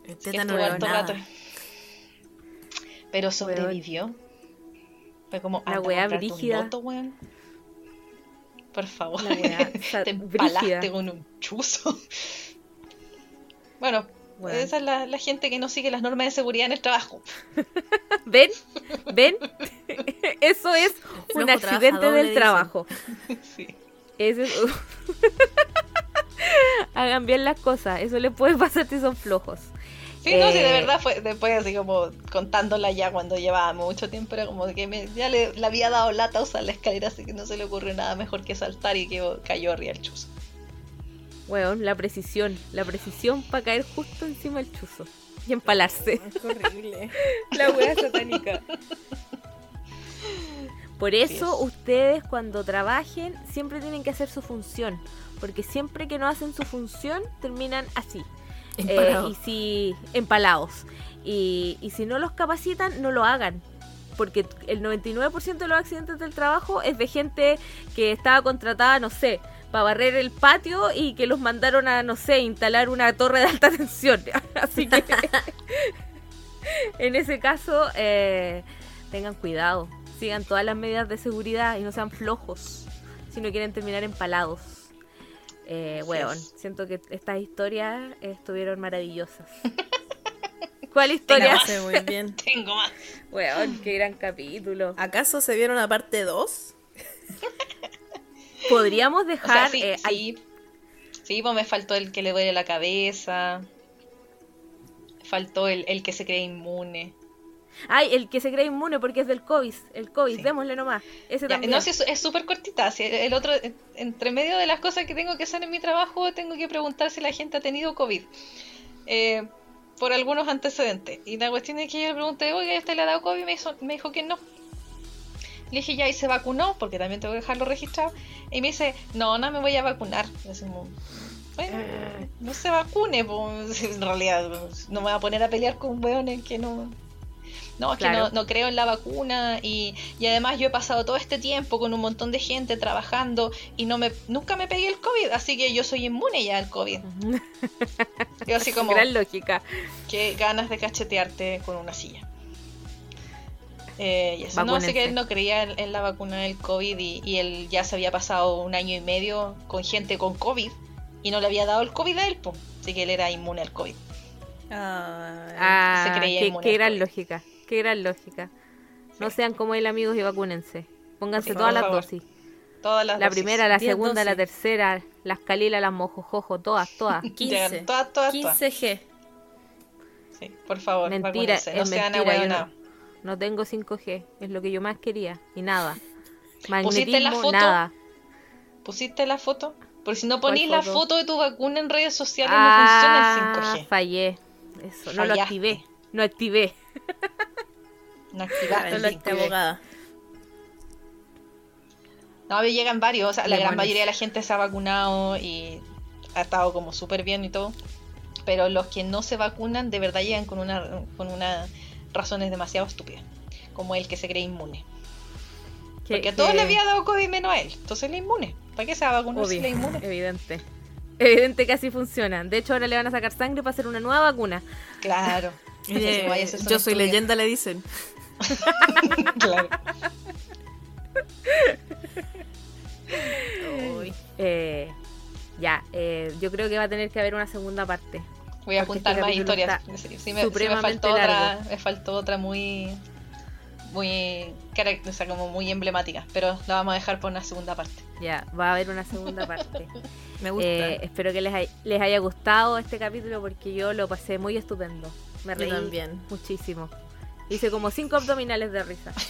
El Así que no rato. Pero sobrevivió. Fue como La anda a weá brígida. loto, weón. Por favor. [LAUGHS] Te empalaste con un chuzo. Bueno, Weón. esa es la, la gente que no sigue las normas de seguridad en el trabajo. [LAUGHS] ¿Ven? ¿Ven? [LAUGHS] Eso es un accidente le del trabajo. Sí. Es- Hagan bien las cosas. Eso les puede pasar si son flojos. Sí, no, sí, de Eh, verdad fue después así como contándola ya cuando llevábamos mucho tiempo, era como que me, ya le, le había dado lata usar la escalera, así que no se le ocurrió nada mejor que saltar y que cayó arriba el chuzo. Weón, la precisión. La precisión para caer justo encima del chuzo. Y empalarse. Es horrible. [LAUGHS] La wea satánica. Por eso ustedes cuando trabajen siempre tienen que hacer su función. Porque siempre que no hacen su función terminan así. Eh, y si empalados. Y, y si no los capacitan, no lo hagan. Porque el 99% de los accidentes del trabajo es de gente que estaba contratada, no sé, para barrer el patio y que los mandaron a, no sé, instalar una torre de alta [LAUGHS] tensión. [LAUGHS] Así que en ese caso, eh, tengan cuidado. Sigan todas las medidas de seguridad y no sean flojos si no quieren terminar empalados. Eh, weón, siento que estas historias estuvieron maravillosas. [LAUGHS] ¿Cuál historia? hace muy bien. [LAUGHS] Tengo más. Weón, qué gran capítulo. ¿Acaso se vieron a parte 2? [LAUGHS] Podríamos O sea, dejar. sí, eh, sí. Sí, pues me faltó el que le duele la cabeza. Faltó el, el que se cree inmune. Ay, el que se cree inmune porque es del COVID. El COVID, Sí. démosle nomás. Ese Ya, también. no, sí, es súper cortita. sí, el otro, en- entre medio de las cosas que tengo que hacer en mi trabajo, tengo que preguntar si la gente ha tenido COVID. Eh, por algunos antecedentes. Y la cuestión es que yo le pregunté, oiga, ¿este le ha dado COVID? Y me, hizo- me dijo que no. Le dije, ya, ¿y se vacunó? Porque también tengo que dejarlo registrado. Y me dice, no, no me voy a vacunar. Y bueno, no se vacune, pues, [LAUGHS] en realidad no me voy a poner a pelear con weones que no... No, es que no, no creo en la vacuna y, y además yo he pasado todo este tiempo con un montón de gente trabajando y no me nunca me pegué el COVID, así que yo soy inmune ya al COVID. Yo así [LAUGHS] como, Gran lógica. que ganas de cachetearte con una silla. Eh, y eso, no, sé que él no creía en, en la vacuna del COVID y, y él ya se había pasado un año y medio con gente con COVID y no le había dado el COVID a él, po. así que él era inmune al COVID. Ah, se creía qué, inmune qué al gran COVID. lógica. Qué gran lógica. No sean como él, amigos, y vacúnense. Pónganse Sí, todas las favor. dosis. Todas las La dosis. primera, la Diez segunda, la tercera, las calilas, las mojojojo, todas, todas. 15. [LAUGHS] Llegan todas, todas, todas. 15G. Sí, por favor, Mentira, vacúnense, no es sean mentira, ahueonados. No tengo 5G, es lo que yo más quería. Y nada. ¿Pusiste Magnetismo, la foto? nada. ¿Pusiste la foto? Porque si no ¿Cuál ponís la foto? de tu vacuna en redes sociales Ah, no funciona el 5G. fallé. Eso, no lo activé. No activé. [LAUGHS] No el bendita 5G. abogada. No, pero llegan varios, o sea, la Le gran mayoría de la gente se ha vacunado y ha estado como súper bien y todo. Pero los que no se vacunan de verdad llegan con una con unas razones demasiado estúpidas. Como el que se cree inmune. Que- Porque a todos que- le había dado COVID menos a él. Entonces él es inmune. ¿Para qué se va a vacunar si Obvio, es inmune? evidente. Evidente que así funciona. De hecho, ahora le van a sacar sangre para hacer una nueva vacuna. Claro. [LAUGHS] Eh, yo soy leyenda, le dicen. [LAUGHS] Claro. Uy. Eh, ya, eh, yo creo que va a tener que haber una segunda parte. Voy a Porque apuntar este más historias. Sí, sí, me, sí me supremamente faltó otra, me faltó otra muy muy o sea, como muy emblemática, pero la vamos a dejar por una segunda parte. Ya, va a haber una segunda parte. [LAUGHS] Me gusta. Eh, espero que les, hay- les haya gustado este capítulo porque yo lo pasé muy estupendo. Me Yo reí también. muchísimo. Hice como cinco abdominales de risa. [LAUGHS]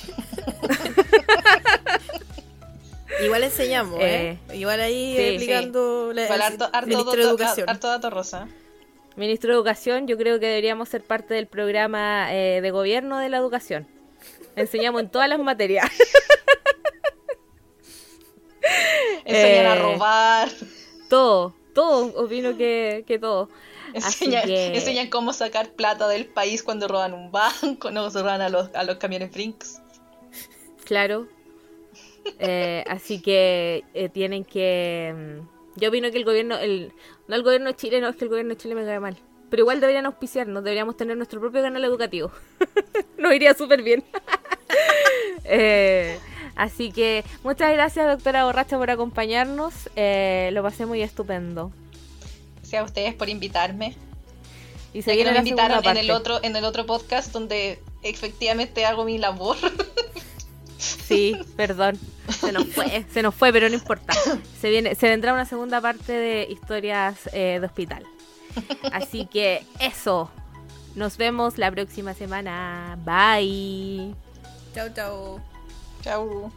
Igual enseñamos, ¿eh? Igual ahí sí, explicando la, Igual harto, harto, ministro de dato- Educación. harto dato rosa. Ministro de Educación, yo creo que deberíamos ser parte del programa eh, de gobierno de la educación. Enseñamos en todas las materias. Enseñan a Eh, robar, todo, todo, opino que, que todo. Enseñan, que- enseñan cómo sacar plata del país cuando roban un banco, [LAUGHS] no se roban a los, a los camiones Brinks. Claro. Eh, así que eh, tienen que. mm, Yo opino que el gobierno. El, no el gobierno de Chile, no, es que el gobierno de Chile me cae mal. Pero igual deberían auspiciarnos, deberíamos tener nuestro propio canal educativo. [LAUGHS] Nos iría súper bien. [LAUGHS] Eh, así que muchas gracias, doctora Borracha, por acompañarnos. Eh, lo pasé muy estupendo. Gracias a ustedes por invitarme. Y se viene me invitaron en el otro, en el otro podcast donde efectivamente hago mi labor. [LAUGHS] Sí, perdón. Se nos fue, se nos fue, pero no importa. Se viene, se vendrá una segunda parte de historias eh, de hospital. Así que eso. Nos vemos la próxima semana. Bye. Chau, chau. Chau.